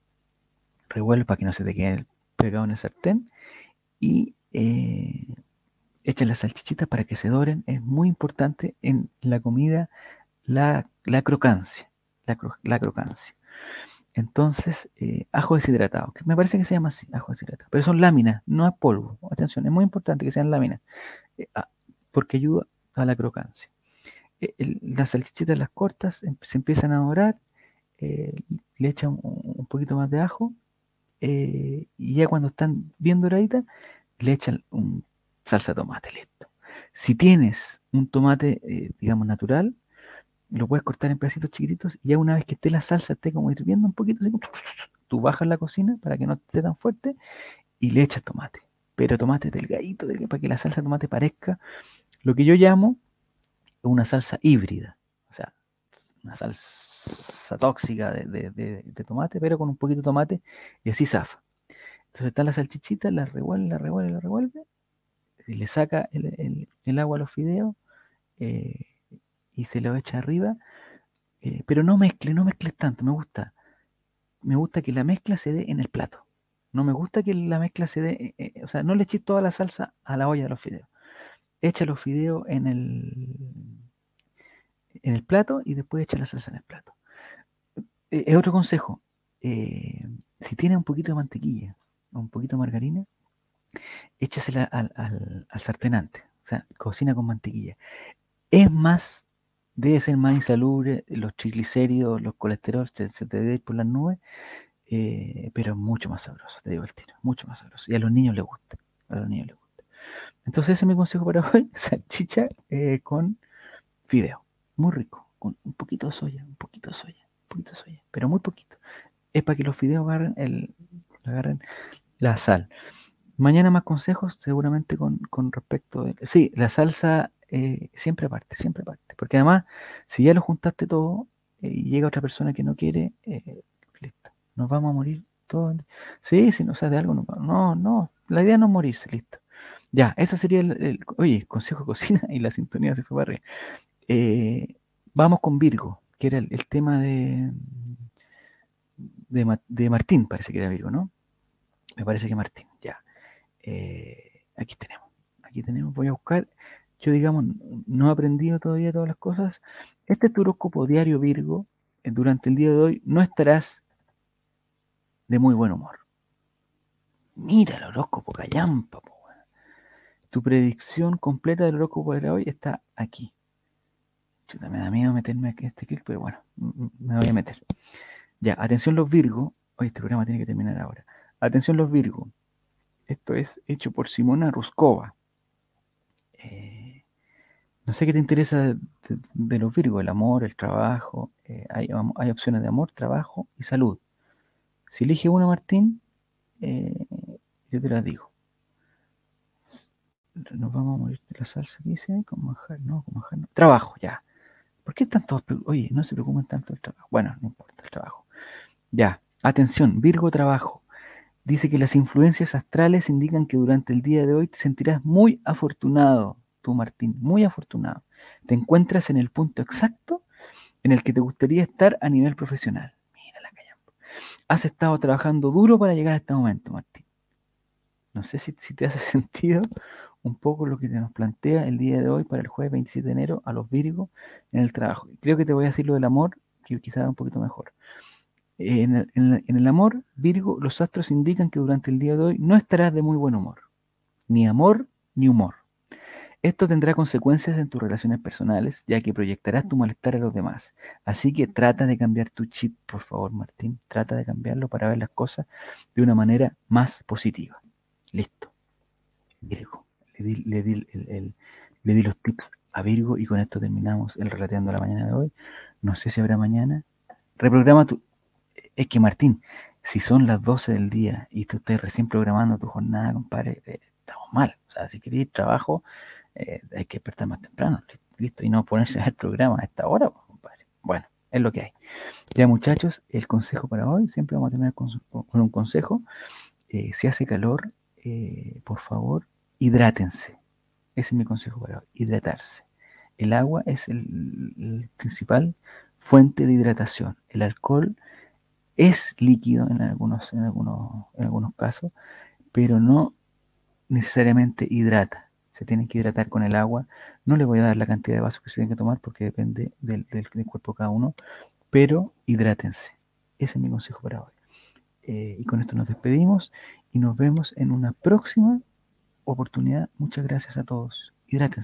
revuelve para que no se te quede pegado en el sartén y eh, echa las salchichitas para que se doren. Es muy importante en la comida la, crocancia. La, crocancia. Entonces, eh, ajo deshidratado, que me parece que se llama así, ajo deshidratado, pero son láminas, no es polvo. Atención, es muy importante que sean láminas, eh, ah, porque ayuda a la crocancia. las salchichitas las cortas, em, se empiezan a dorar, le echan un, poquito más de ajo eh, y ya cuando están bien doraditas, le echan un salsa de tomate, listo. Si tienes un tomate, eh, digamos, natural, lo puedes cortar en pedacitos chiquititos y ya una vez que esté la salsa, esté como hirviendo un poquito, tú bajas la cocina para que no esté tan fuerte y le echas tomate. Pero tomate delgadito, para que la salsa de tomate parezca lo que yo llamo una salsa híbrida. O sea, una salsa tóxica de, tomate, pero con un poquito de tomate y así zafa. Entonces está la salchichita, la revuelve, la revuelve, la revuelve, y le saca el, agua a los fideos eh, y se lo echa arriba, eh, pero no mezcle, no mezcle tanto, me gusta. Me gusta que la mezcla se dé en el plato. No me gusta que la mezcla se dé, eh, o sea, no le eches toda la salsa a la olla de los fideos. Echa los fideos en el, en el plato y después echa la salsa en el plato. Eh, es otro consejo. Eh, si tiene un poquito de mantequilla o un poquito de margarina, échasela al, al, antes. O sea, cocina con mantequilla. Es más, debe ser más insalubre, los triglicéridos, los colesterol se, te debe ir por las nubes, eh, pero es mucho más sabroso, te digo el tiro, mucho más sabroso. Y a los niños les gusta, a los niños les gusta. Entonces ese es mi consejo para hoy, salchicha con fideo muy rico, con un poquito de soya, un poquito de soya, un poquito de soya, pero muy poquito. Es para que los fideos agarren, el, agarren la sal. Mañana más consejos, seguramente con, respecto a... Sí, la salsa eh, siempre aparte, siempre aparte. Porque además, si ya lo juntaste todo eh, y llega otra persona que no quiere, eh, listo, nos vamos a morir todos. Sí, si no sabes de algo, no, no, no, la idea no es morirse, listo. Ya, eso sería el, oye, consejo de cocina y la sintonía se fue para arriba. Vamos con Virgo, que era el, tema de, de, Martín, parece que era Virgo, ¿no? Me parece que Martín, ya. Aquí tenemos, aquí tenemos, voy a buscar, yo digamos, no he aprendido todavía todas las cosas. Este es diario Virgo, eh, durante el día de hoy no estarás de muy buen humor. Mira el horóscopo, callampa. Tu predicción completa del horóscopo de hoy está aquí me da miedo meterme aquí este clic, pero bueno, me voy a meter. Ya, atención los Virgo. Oye, este programa tiene que terminar ahora. Atención los Virgo. Esto es hecho por Simona Ruskova. Eh, no sé qué te interesa de, los Virgo, el amor, el trabajo. Eh, hay, opciones de amor, trabajo y salud. Si elige una, Martín, eh, yo te la digo. Nos vamos a morir de la salsa que dice, como manjar, no, como manjar, no. Trabajo, ya. ¿Por qué tanto? Oye, no se preocupen tanto del trabajo. Bueno, no importa el trabajo. Ya, Atención, Virgo trabajo. Dice que las influencias astrales indican que durante el día de hoy te sentirás muy afortunado, tú Martín, muy afortunado. Te encuentras en el punto exacto en el que te gustaría estar a nivel profesional. Mira la. Has estado trabajando duro para llegar a este momento, Martín. No sé si, te hace sentido un poco lo que te nos plantea el día de hoy para el jueves 27 de enero a los Virgos en el trabajo. Creo que te voy a decir lo del amor, que quizás un poquito mejor. En el, en el, amor, Virgo, los astros indican que durante el día de hoy no estarás de muy buen humor. Ni amor ni humor. Esto tendrá consecuencias en tus relaciones personales, ya que proyectarás tu malestar a los demás. Así que trata de cambiar tu chip, por favor, Martín. Trata de cambiarlo para ver las cosas de una manera más positiva. Listo. Virgo. Le di, le di, le di los tips a Virgo y con esto terminamos el relateando la mañana de hoy. No sé si habrá mañana. Reprograma tu, es que Martín, si son las 12 del día y tú estás recién programando tu jornada, compadre, eh, estamos mal. O sea, si queréis trabajo, eh, hay que despertar más temprano, listo, y no ponerse a el programa a esta hora, compadre. Bueno, es lo que hay. Ya muchachos, el consejo para hoy, siempre vamos a terminar con, con un consejo. Eh, si hace calor, eh, por favor, hidrátense. Ese es mi consejo para hoy, hidratarse. El agua es el, el principal fuente de hidratación. El alcohol es líquido en algunos, en algunos, en algunos casos, pero no necesariamente hidrata. Se tiene que hidratar con el agua. No le voy a dar la cantidad de vasos que se tienen que tomar porque depende del cuerpo de cada uno, pero hidrátense. Ese es mi consejo para hoy. Eh, y con esto nos despedimos y nos vemos en una próxima oportunidad. Muchas gracias a todos. Hidrátense.